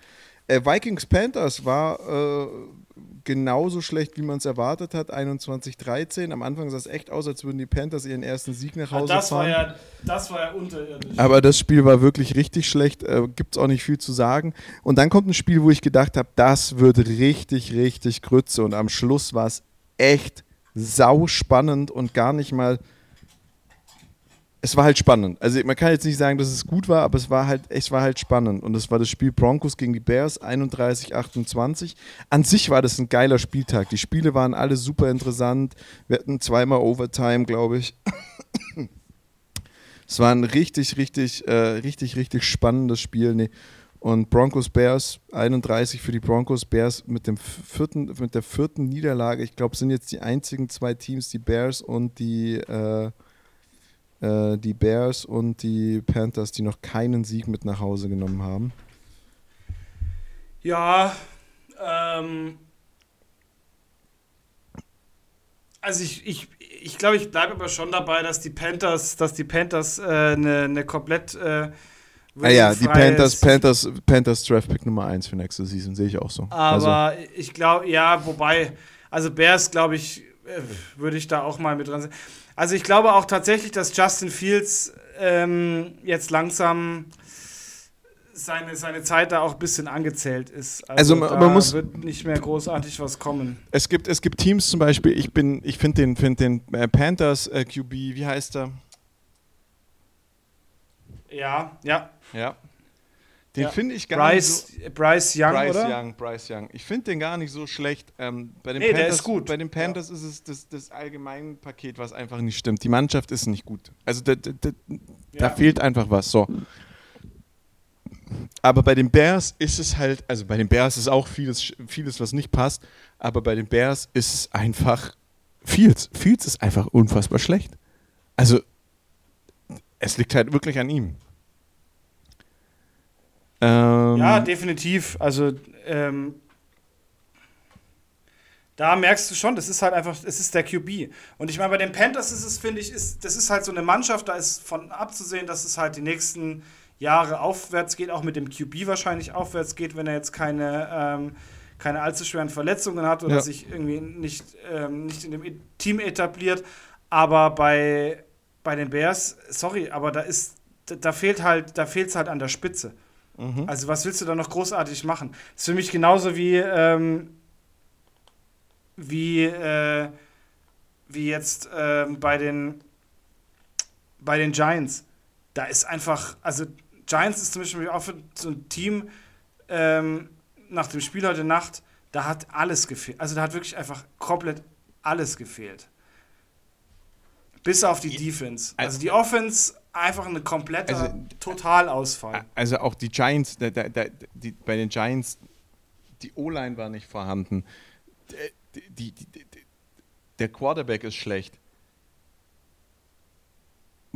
Äh, Vikings Panthers war äh, genauso schlecht, wie man es erwartet hat, 21-13. Am Anfang sah es echt aus, als würden die Panthers ihren ersten Sieg nach Hause das fahren. War ja, das war ja unterirdisch. Aber das Spiel war wirklich richtig schlecht, äh, gibt es auch nicht viel zu sagen. Und dann kommt ein Spiel, wo ich gedacht habe, das wird richtig, richtig Grütze. Und am Schluss war es echt sau spannend und gar nicht mal es war halt spannend. Also man kann jetzt nicht sagen, dass es gut war, aber es war halt, es war halt spannend. Und das war das Spiel Broncos gegen die Bears 31-28. An sich war das ein geiler Spieltag. Die Spiele waren alle super interessant. Wir hatten zweimal Overtime, glaube ich. es war ein richtig, richtig, äh, richtig, richtig spannendes Spiel. Nee. Und Broncos Bears 31 für die Broncos Bears mit dem vierten, mit der vierten Niederlage. Ich glaube, sind jetzt die einzigen zwei Teams, die Bears und die äh, äh, die Bears und die Panthers, die noch keinen Sieg mit nach Hause genommen haben. Ja, ähm, also ich, ich, ich glaube, ich bleibe aber schon dabei, dass die Panthers, dass die Panthers eine äh, ne, komplett äh, Ah ja, die Panthers, Panthers, Panthers Draft Pick Nummer 1 für nächste Season, sehe ich auch so. Aber also. ich glaube, ja, wobei, also Bears, glaube ich, äh, würde ich da auch mal mit dran sein. Also ich glaube auch tatsächlich, dass Justin Fields ähm, jetzt langsam seine, seine Zeit da auch ein bisschen angezählt ist. Also, also man muss wird nicht mehr großartig was kommen. Es gibt, es gibt Teams zum Beispiel, ich bin, ich finde den, find den äh, Panthers äh, QB, wie heißt er? Ja, ja. Ja. Den ja. finde ich gar Bryce, nicht so. Bryce Young, Bryce oder? Young, Bryce Young. Ich finde den gar nicht so schlecht. Ähm, bei den nee, Panthers, der ist gut. Bei den Panthers ja. ist es das, das allgemeine Paket, was einfach nicht stimmt. Die Mannschaft ist nicht gut. Also da, da, da, ja. da fehlt einfach was. So. Aber bei den Bears ist es halt, also bei den Bears ist auch vieles, vieles, was nicht passt, aber bei den Bears ist es einfach Fields. Fields ist einfach unfassbar schlecht. Also es liegt halt wirklich an ihm. Ähm, ja, definitiv. Also, ähm, da merkst du schon, das ist halt einfach, es ist der QB. Und ich meine, bei den Panthers ist es, finde ich, ist, das ist halt so eine Mannschaft, da ist von abzusehen, dass es halt die nächsten Jahre aufwärts geht, auch mit dem QB wahrscheinlich aufwärts geht, wenn er jetzt keine, ähm, keine allzu schweren Verletzungen hat oder ja. sich irgendwie nicht, ähm, nicht in dem Team etabliert. Aber bei, bei den Bears, sorry, aber da ist, da fehlt halt, da fehlt es halt an der Spitze. Mhm. Also was willst du da noch großartig machen? Das ist für mich genauso wie, ähm, wie, äh, wie jetzt äh, bei, den, bei den Giants. Da ist einfach, also Giants ist zum Beispiel auch so ein Team ähm, nach dem Spiel heute Nacht, da hat alles gefehlt. Also da hat wirklich einfach komplett alles gefehlt. Bis auf die Defense. Also die Offense einfach eine komplette also, Totalausfall. Also auch die Giants, da, da, da, die, bei den Giants, die O-Line war nicht vorhanden. Die, die, der Quarterback ist schlecht.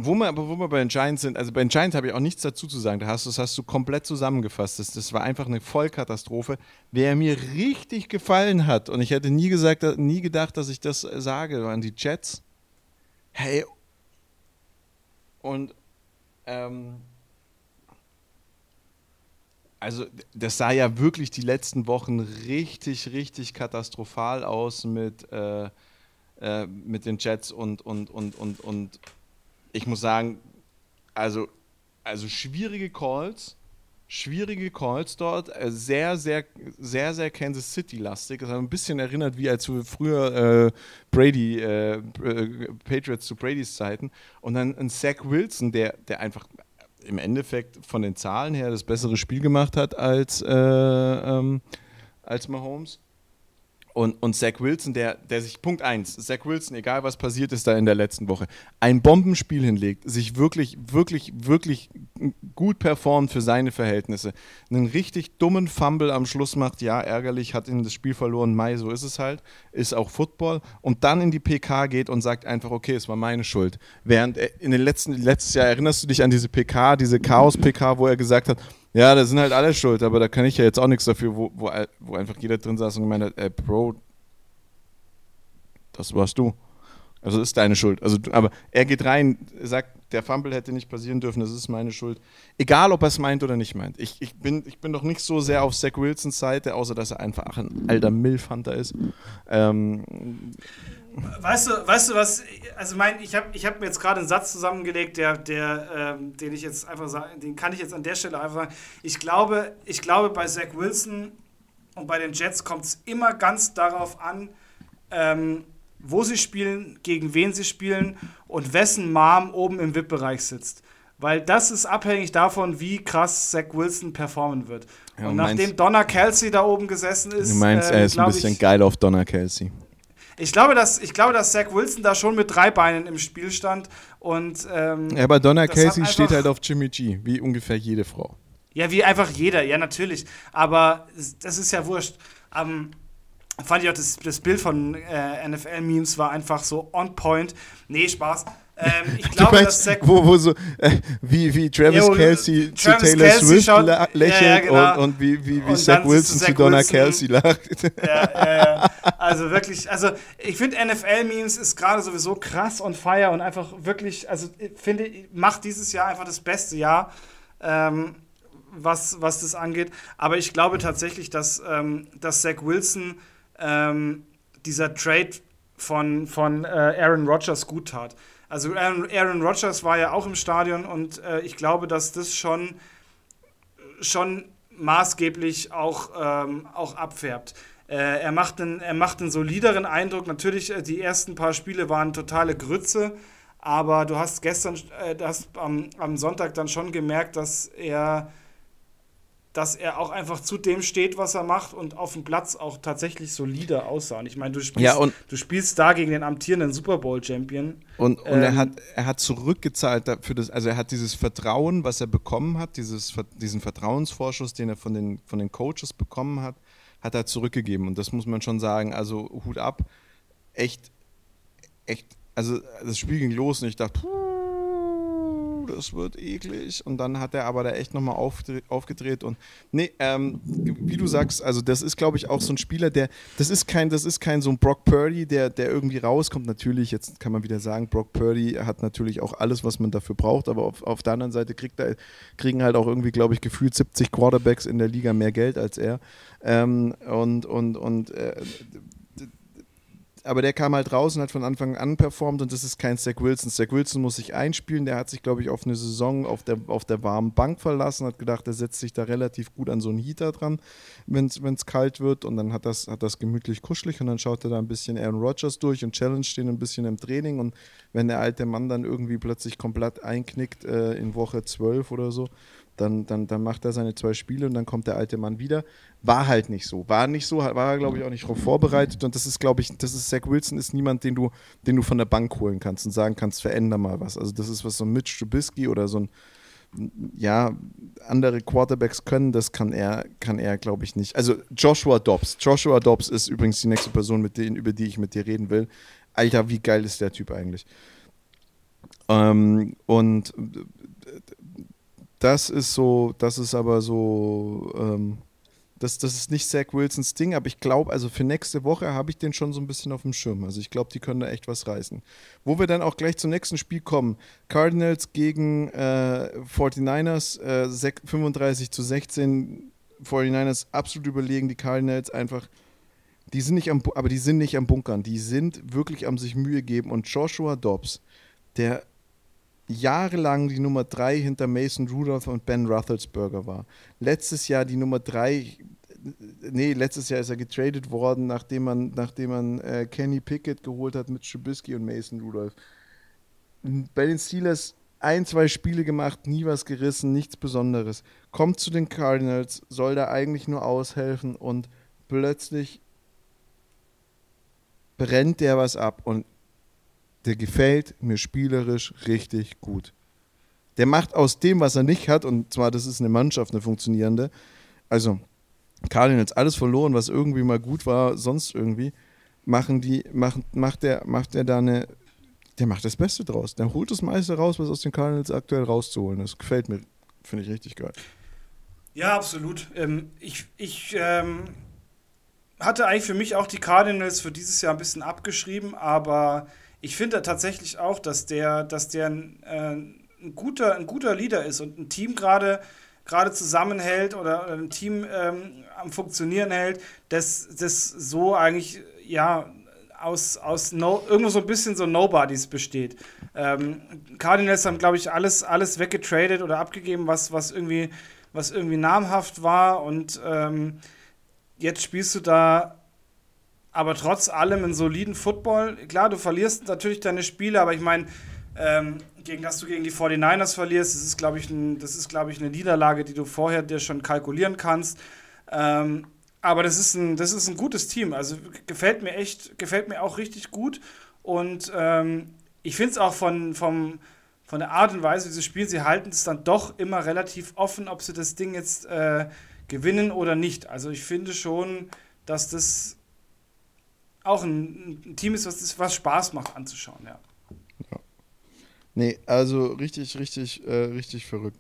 Wo wir, aber wo wir bei den Giants sind, also bei den Giants habe ich auch nichts dazu zu sagen. Da hast, das hast du komplett zusammengefasst. Das, das war einfach eine Vollkatastrophe. Wer mir richtig gefallen hat, und ich hätte nie gesagt, nie gedacht, dass ich das sage, waren die Jets. Hey. Und ähm, also das sah ja wirklich die letzten Wochen richtig, richtig katastrophal aus mit, äh, äh, mit den Jets und, und, und, und, und ich muss sagen, also, also schwierige Calls, schwierige Calls dort, äh, sehr, sehr, sehr, sehr Kansas City-lastig. Das hat ein bisschen erinnert, wie als früher äh, Brady, äh, äh, Patriots zu Bradys Zeiten. Und dann ein Zach Wilson, der, der einfach im Endeffekt von den Zahlen her das bessere Spiel gemacht hat als, äh, ähm, als Mahomes. Und, und Zach Wilson, der, der sich, Punkt 1, Zach Wilson, egal was passiert ist da in der letzten Woche, ein Bombenspiel hinlegt, sich wirklich, wirklich, wirklich gut performt für seine Verhältnisse, einen richtig dummen Fumble am Schluss macht, ja, ärgerlich, hat ihm das Spiel verloren, Mai, so ist es halt, ist auch Football, und dann in die PK geht und sagt einfach, okay, es war meine Schuld. Während in den letzten, letztes Jahr erinnerst du dich an diese PK, diese Chaos-PK, wo er gesagt hat, ja, da sind halt alle schuld, aber da kann ich ja jetzt auch nichts dafür, wo, wo, wo einfach jeder drin saß und gemeint hat, ey, Bro, das warst du. Also ist deine Schuld. Also, aber er geht rein, sagt, der Fumble hätte nicht passieren dürfen, das ist meine Schuld. Egal, ob er es meint oder nicht meint. Ich, ich, bin, ich bin doch nicht so sehr auf Zach Wilsons Seite, außer dass er einfach ein alter Milfhunter ist. Ähm, Weißt du, weißt du was? Also mein, ich habe ich hab mir jetzt gerade einen Satz zusammengelegt, der, der, ähm, den ich jetzt einfach sagen, den kann ich jetzt an der Stelle einfach sagen. Ich glaube, ich glaube, bei Zach Wilson und bei den Jets kommt es immer ganz darauf an, ähm, wo sie spielen, gegen wen sie spielen und wessen Mom oben im VIP-Bereich sitzt. Weil das ist abhängig davon, wie krass Zach Wilson performen wird. Ja, und, und nachdem Donna Kelsey da oben gesessen ist. Du meinst, er ist ein bisschen ich, geil auf Donna Kelsey. Ich glaube, dass, ich glaube, dass Zach Wilson da schon mit drei Beinen im Spiel stand. Und, ähm, ja, aber Donna Casey steht halt auf Jimmy G, wie ungefähr jede Frau. Ja, wie einfach jeder, ja, natürlich. Aber das ist ja wurscht. Ähm, fand ich auch das, das Bild von äh, NFL-Memes war einfach so on point. Nee, Spaß. Ähm, ich glaube, meinst, dass Zach wo, wo so, äh, wie, wie Travis ja, Kelsey zu Taylor Kelsey Swift schaut, lächelt ja, ja, genau. und, und, wie, wie, wie Zach Wilson zu Donna Wilson. Kelsey lacht. Ja, ja, ja. Also wirklich, also ich finde NFL-Memes ist gerade sowieso krass on fire und einfach wirklich, also ich finde, macht dieses Jahr einfach das beste Jahr. Ähm, was, was das angeht. Aber ich glaube tatsächlich, dass, ähm, dass Zach Wilson ähm, dieser Trade von, von äh, Aaron Rodgers gut tat. Also Aaron, Aaron Rodgers war ja auch im Stadion und äh, ich glaube, dass das schon, schon maßgeblich auch, ähm, auch abfärbt. Äh, er, macht einen, er macht einen solideren Eindruck. Natürlich, äh, die ersten paar Spiele waren totale Grütze, aber du hast gestern, äh, das am, am Sonntag dann schon gemerkt, dass er dass er auch einfach zu dem steht, was er macht und auf dem Platz auch tatsächlich solide aussah. Und ich meine, du spielst, ja, du spielst da gegen den amtierenden Super Bowl-Champion. Und, und ähm, er, hat, er hat zurückgezahlt dafür das, also er hat dieses Vertrauen, was er bekommen hat, dieses, diesen Vertrauensvorschuss, den er von den, von den Coaches bekommen hat, hat er zurückgegeben. Und das muss man schon sagen. Also Hut ab. Echt, echt, also das Spiel ging los und ich dachte, puh, das wird eklig. Und dann hat er aber da echt nochmal aufgedreht. Und nee, ähm, wie du sagst, also das ist, glaube ich, auch so ein Spieler, der, das ist kein, das ist kein so ein Brock Purdy, der, der irgendwie rauskommt. Natürlich, jetzt kann man wieder sagen, Brock Purdy hat natürlich auch alles, was man dafür braucht, aber auf, auf der anderen Seite kriegt er, kriegen halt auch irgendwie, glaube ich, gefühlt 70 Quarterbacks in der Liga mehr Geld als er. Ähm, und und, und äh, aber der kam halt raus und hat von Anfang an performt und das ist kein Zach Wilson. Zach Wilson muss sich einspielen, der hat sich, glaube ich, auf eine Saison auf der, auf der warmen Bank verlassen, hat gedacht, er setzt sich da relativ gut an so einen Heater dran, wenn es kalt wird und dann hat das, hat das gemütlich kuschelig und dann schaut er da ein bisschen Aaron Rodgers durch und challenge den ein bisschen im Training und wenn der alte Mann dann irgendwie plötzlich komplett einknickt äh, in Woche 12 oder so, dann, dann, dann macht er seine zwei Spiele und dann kommt der alte Mann wieder. War halt nicht so. War nicht so, war er, glaube ich, auch nicht darauf vorbereitet. Und das ist, glaube ich, das ist Zach Wilson ist niemand, den du, den du von der Bank holen kannst und sagen kannst, veränder mal was. Also das ist was so ein Mitch Trubisky oder so ein ja, andere Quarterbacks können, das kann er, kann er, glaube ich, nicht. Also Joshua Dobbs. Joshua Dobbs ist übrigens die nächste Person, mit denen, über die ich mit dir reden will. Alter, wie geil ist der Typ eigentlich? Ähm, und das ist so, das ist aber so, ähm, das, das ist nicht Zach Wilsons Ding, aber ich glaube, also für nächste Woche habe ich den schon so ein bisschen auf dem Schirm. Also ich glaube, die können da echt was reißen. Wo wir dann auch gleich zum nächsten Spiel kommen. Cardinals gegen äh, 49ers, äh, 35 zu 16. 49ers absolut überlegen, die Cardinals einfach, die sind nicht am, aber die sind nicht am Bunkern, die sind wirklich am sich Mühe geben und Joshua Dobbs, der jahrelang die Nummer 3 hinter Mason Rudolph und Ben Roethlisberger war. Letztes Jahr die Nummer 3, nee, letztes Jahr ist er getradet worden, nachdem man, nachdem man äh, Kenny Pickett geholt hat mit Trubisky und Mason Rudolph. Bei den Steelers ein, zwei Spiele gemacht, nie was gerissen, nichts Besonderes. Kommt zu den Cardinals, soll da eigentlich nur aushelfen und plötzlich brennt der was ab und der gefällt mir spielerisch richtig gut. Der macht aus dem, was er nicht hat, und zwar, das ist eine Mannschaft, eine funktionierende. Also, Cardinals alles verloren, was irgendwie mal gut war, sonst irgendwie, machen die, macht, macht der, macht der da eine, der macht das Beste draus. Der holt das meiste raus, was aus den Cardinals aktuell rauszuholen ist. Gefällt mir, finde ich richtig geil. Ja, absolut. Ähm, ich ich ähm, hatte eigentlich für mich auch die Cardinals für dieses Jahr ein bisschen abgeschrieben, aber ich finde tatsächlich auch, dass der, dass der ein, äh, ein, guter, ein guter Leader ist und ein Team gerade gerade zusammenhält oder ein Team ähm, am Funktionieren hält, das, das so eigentlich ja aus, aus no, irgendwo so ein bisschen so Nobodies besteht. Ähm, Cardinals haben, glaube ich, alles, alles weggetradet oder abgegeben, was, was, irgendwie, was irgendwie namhaft war und ähm, jetzt spielst du da aber trotz allem einen soliden Football. Klar, du verlierst natürlich deine Spiele, aber ich meine, ähm, gegen, dass du gegen die 49ers verlierst, das ist, glaube ich, ein, glaube ich, eine Niederlage, die du vorher dir schon kalkulieren kannst. Ähm, aber das ist, ein, das ist ein gutes Team. Also gefällt mir echt, gefällt mir auch richtig gut. Und ähm, ich finde es auch von, vom, von der Art und Weise, wie sie spielen, sie halten es dann doch immer relativ offen, ob sie das Ding jetzt äh, gewinnen oder nicht. Also ich finde schon, dass das auch ein, ein Team ist, was, was Spaß macht anzuschauen, ja. ja. Nee, also richtig, richtig, äh, richtig verrückt.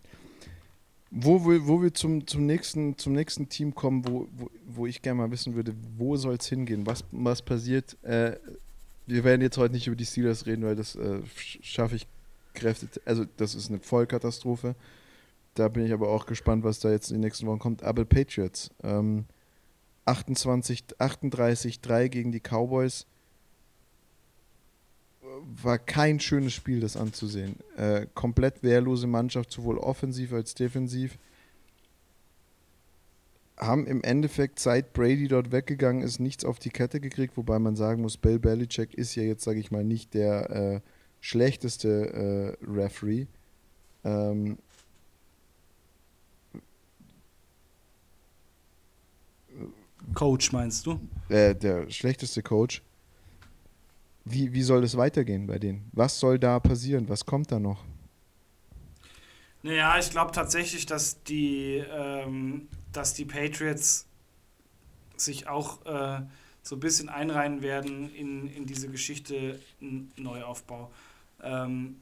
Wo, wo, wo wir zum, zum, nächsten, zum nächsten Team kommen, wo, wo, wo ich gerne mal wissen würde, wo soll es hingehen? Was, was passiert? Äh, wir werden jetzt heute nicht über die Steelers reden, weil das äh, schaffe ich Kräfte. Also, das ist eine Vollkatastrophe. Da bin ich aber auch gespannt, was da jetzt in den nächsten Wochen kommt. Aber Patriots. Ähm, 28, 38, 3 gegen die Cowboys. War kein schönes Spiel, das anzusehen. Äh, komplett wehrlose Mannschaft, sowohl offensiv als defensiv. Haben im Endeffekt, seit Brady dort weggegangen ist, nichts auf die Kette gekriegt, wobei man sagen muss, Bill Belichick ist ja jetzt, sage ich mal, nicht der äh, schlechteste äh, Referee. Ähm, Coach meinst du? Äh, der schlechteste Coach. Wie, wie soll es weitergehen bei denen? Was soll da passieren? Was kommt da noch? Naja, ich glaube tatsächlich, dass die, ähm, dass die Patriots sich auch äh, so ein bisschen einreihen werden in, in diese Geschichte Neuaufbau. Ähm,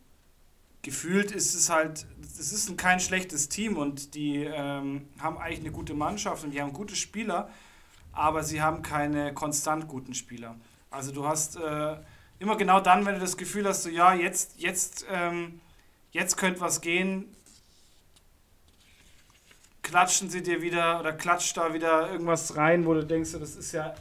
gefühlt ist es halt, es ist kein schlechtes Team und die ähm, haben eigentlich eine gute Mannschaft und die haben gute Spieler, aber sie haben keine konstant guten Spieler. Also du hast äh, immer genau dann, wenn du das Gefühl hast, so ja, jetzt, jetzt, ähm, jetzt könnte was gehen, klatschen sie dir wieder oder klatscht da wieder irgendwas rein, wo du denkst, das ist ja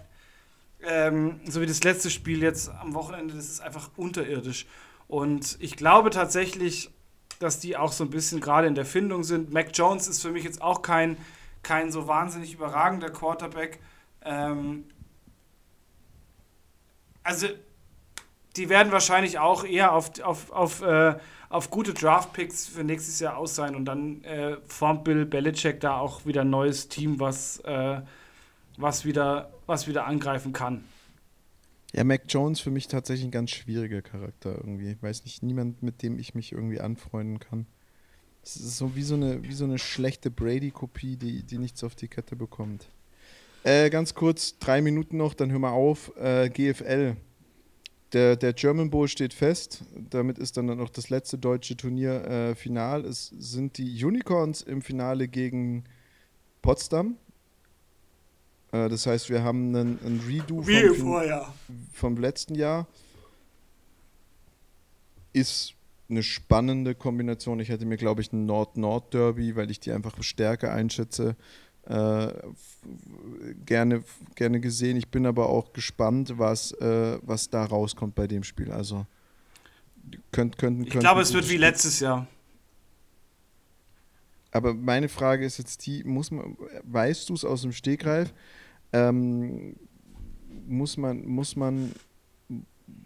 ähm, so wie das letzte Spiel jetzt am Wochenende, das ist einfach unterirdisch. Und ich glaube tatsächlich, dass die auch so ein bisschen gerade in der Findung sind. Mac Jones ist für mich jetzt auch kein, kein so wahnsinnig überragender Quarterback. Ähm, also, die werden wahrscheinlich auch eher auf, auf, auf, äh, auf gute Draft-Picks für nächstes Jahr aus sein und dann äh, formt Bill Belichick da auch wieder ein neues Team, was, äh, was, wieder, was wieder angreifen kann. Ja, Mac Jones für mich tatsächlich ein ganz schwieriger Charakter irgendwie. Ich weiß nicht, niemand, mit dem ich mich irgendwie anfreunden kann. Es ist so wie so eine, wie so eine schlechte Brady-Kopie, die, die nichts auf die Kette bekommt. Äh, ganz kurz, drei Minuten noch, dann hör mal auf. Äh, GFL. Der, der German Bowl steht fest. Damit ist dann noch das letzte deutsche Turnier äh, final. Es sind die Unicorns im Finale gegen Potsdam. Äh, das heißt, wir haben einen, einen Redo vom, vorher. vom letzten Jahr. Ist eine spannende Kombination. Ich hätte mir, glaube ich, ein Nord-Nord-Derby, weil ich die einfach stärker einschätze, äh, gerne, gerne gesehen. Ich bin aber auch gespannt, was, äh, was da rauskommt bei dem Spiel. Also könnt, könnten, Ich glaube, es wird wie letztes Jahr. Aber meine Frage ist jetzt die, muss man, weißt du es aus dem Stegreif? Ähm, muss man, muss man,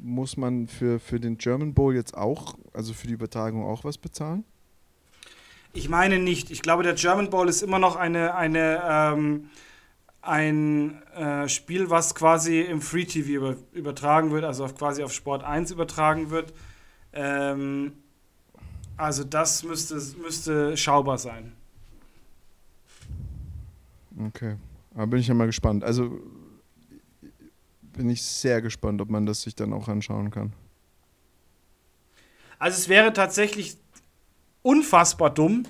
muss man für, für den German Bowl jetzt auch, also für die Übertragung auch was bezahlen? Ich meine nicht. Ich glaube, der German Bowl ist immer noch eine, eine, ähm, ein äh, Spiel, was quasi im Free TV über, übertragen wird, also auf, quasi auf Sport 1 übertragen wird. Ähm, also das müsste, müsste schaubar sein. Okay. Da bin ich ja mal gespannt. Also bin ich sehr gespannt, ob man das sich dann auch anschauen kann. Also es wäre tatsächlich unfassbar dumm.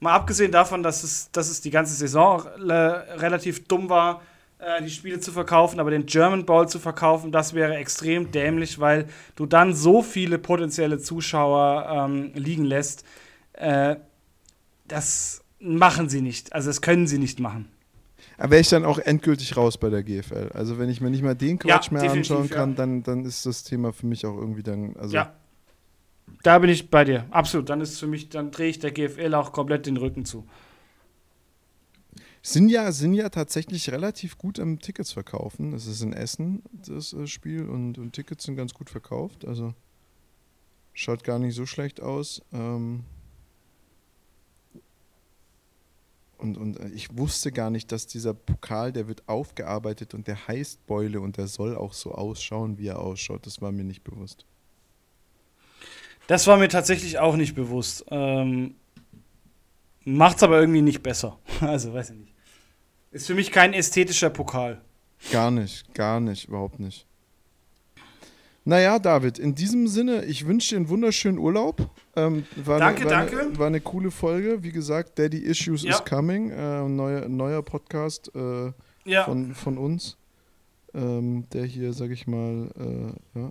Mal abgesehen davon, dass es, dass es die ganze Saison relativ dumm war, äh, die Spiele zu verkaufen, aber den German Bowl zu verkaufen, das wäre extrem dämlich, weil du dann so viele potenzielle Zuschauer ähm, liegen lässt. Äh, das machen sie nicht. Also das können sie nicht machen. Aber wäre ich dann auch endgültig raus bei der GFL. Also wenn ich mir nicht mal den Quatsch ja, mehr anschauen kann, ja. dann, dann ist das Thema für mich auch irgendwie dann. Also ja. Da bin ich bei dir. Absolut. Dann ist für mich, dann drehe ich der GFL auch komplett den Rücken zu sind ja, sind ja tatsächlich relativ gut am Tickets verkaufen. Es ist in Essen, das äh, Spiel, und, und Tickets sind ganz gut verkauft. Also schaut gar nicht so schlecht aus. Ähm und, und äh, ich wusste gar nicht, dass dieser Pokal, der wird aufgearbeitet und der heißt Beule und der soll auch so ausschauen, wie er ausschaut. Das war mir nicht bewusst. Das war mir tatsächlich auch nicht bewusst. Ähm, macht's aber irgendwie nicht besser. Also, weiß ich nicht. Ist für mich kein ästhetischer Pokal. Gar nicht, gar nicht, überhaupt nicht. Naja, David, in diesem Sinne, ich wünsche dir einen wunderschönen Urlaub. Ähm, war danke, eine, war danke. Eine, war eine coole Folge. Wie gesagt, Daddy Issues ja. is coming. Äh, neuer, neuer Podcast äh, ja. von, von uns. Ähm, der hier, sag ich mal, äh, ja.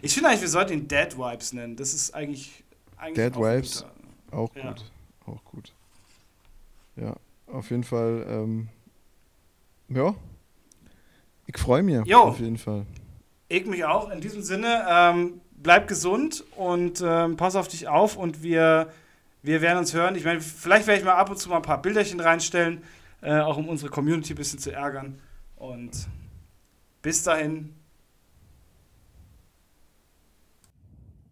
Ich finde eigentlich, wir sollten ihn Dead Vibes nennen. Das ist eigentlich. eigentlich Dead Vibes, auch gut. Ja. Auch gut. Ja auf jeden Fall, ähm, ja, ich freue mich jo. auf jeden Fall. Ich mich auch. In diesem Sinne, ähm, bleib gesund und ähm, pass auf dich auf und wir, wir werden uns hören. Ich meine, vielleicht werde ich mal ab und zu mal ein paar Bilderchen reinstellen, äh, auch um unsere Community ein bisschen zu ärgern. Und bis dahin,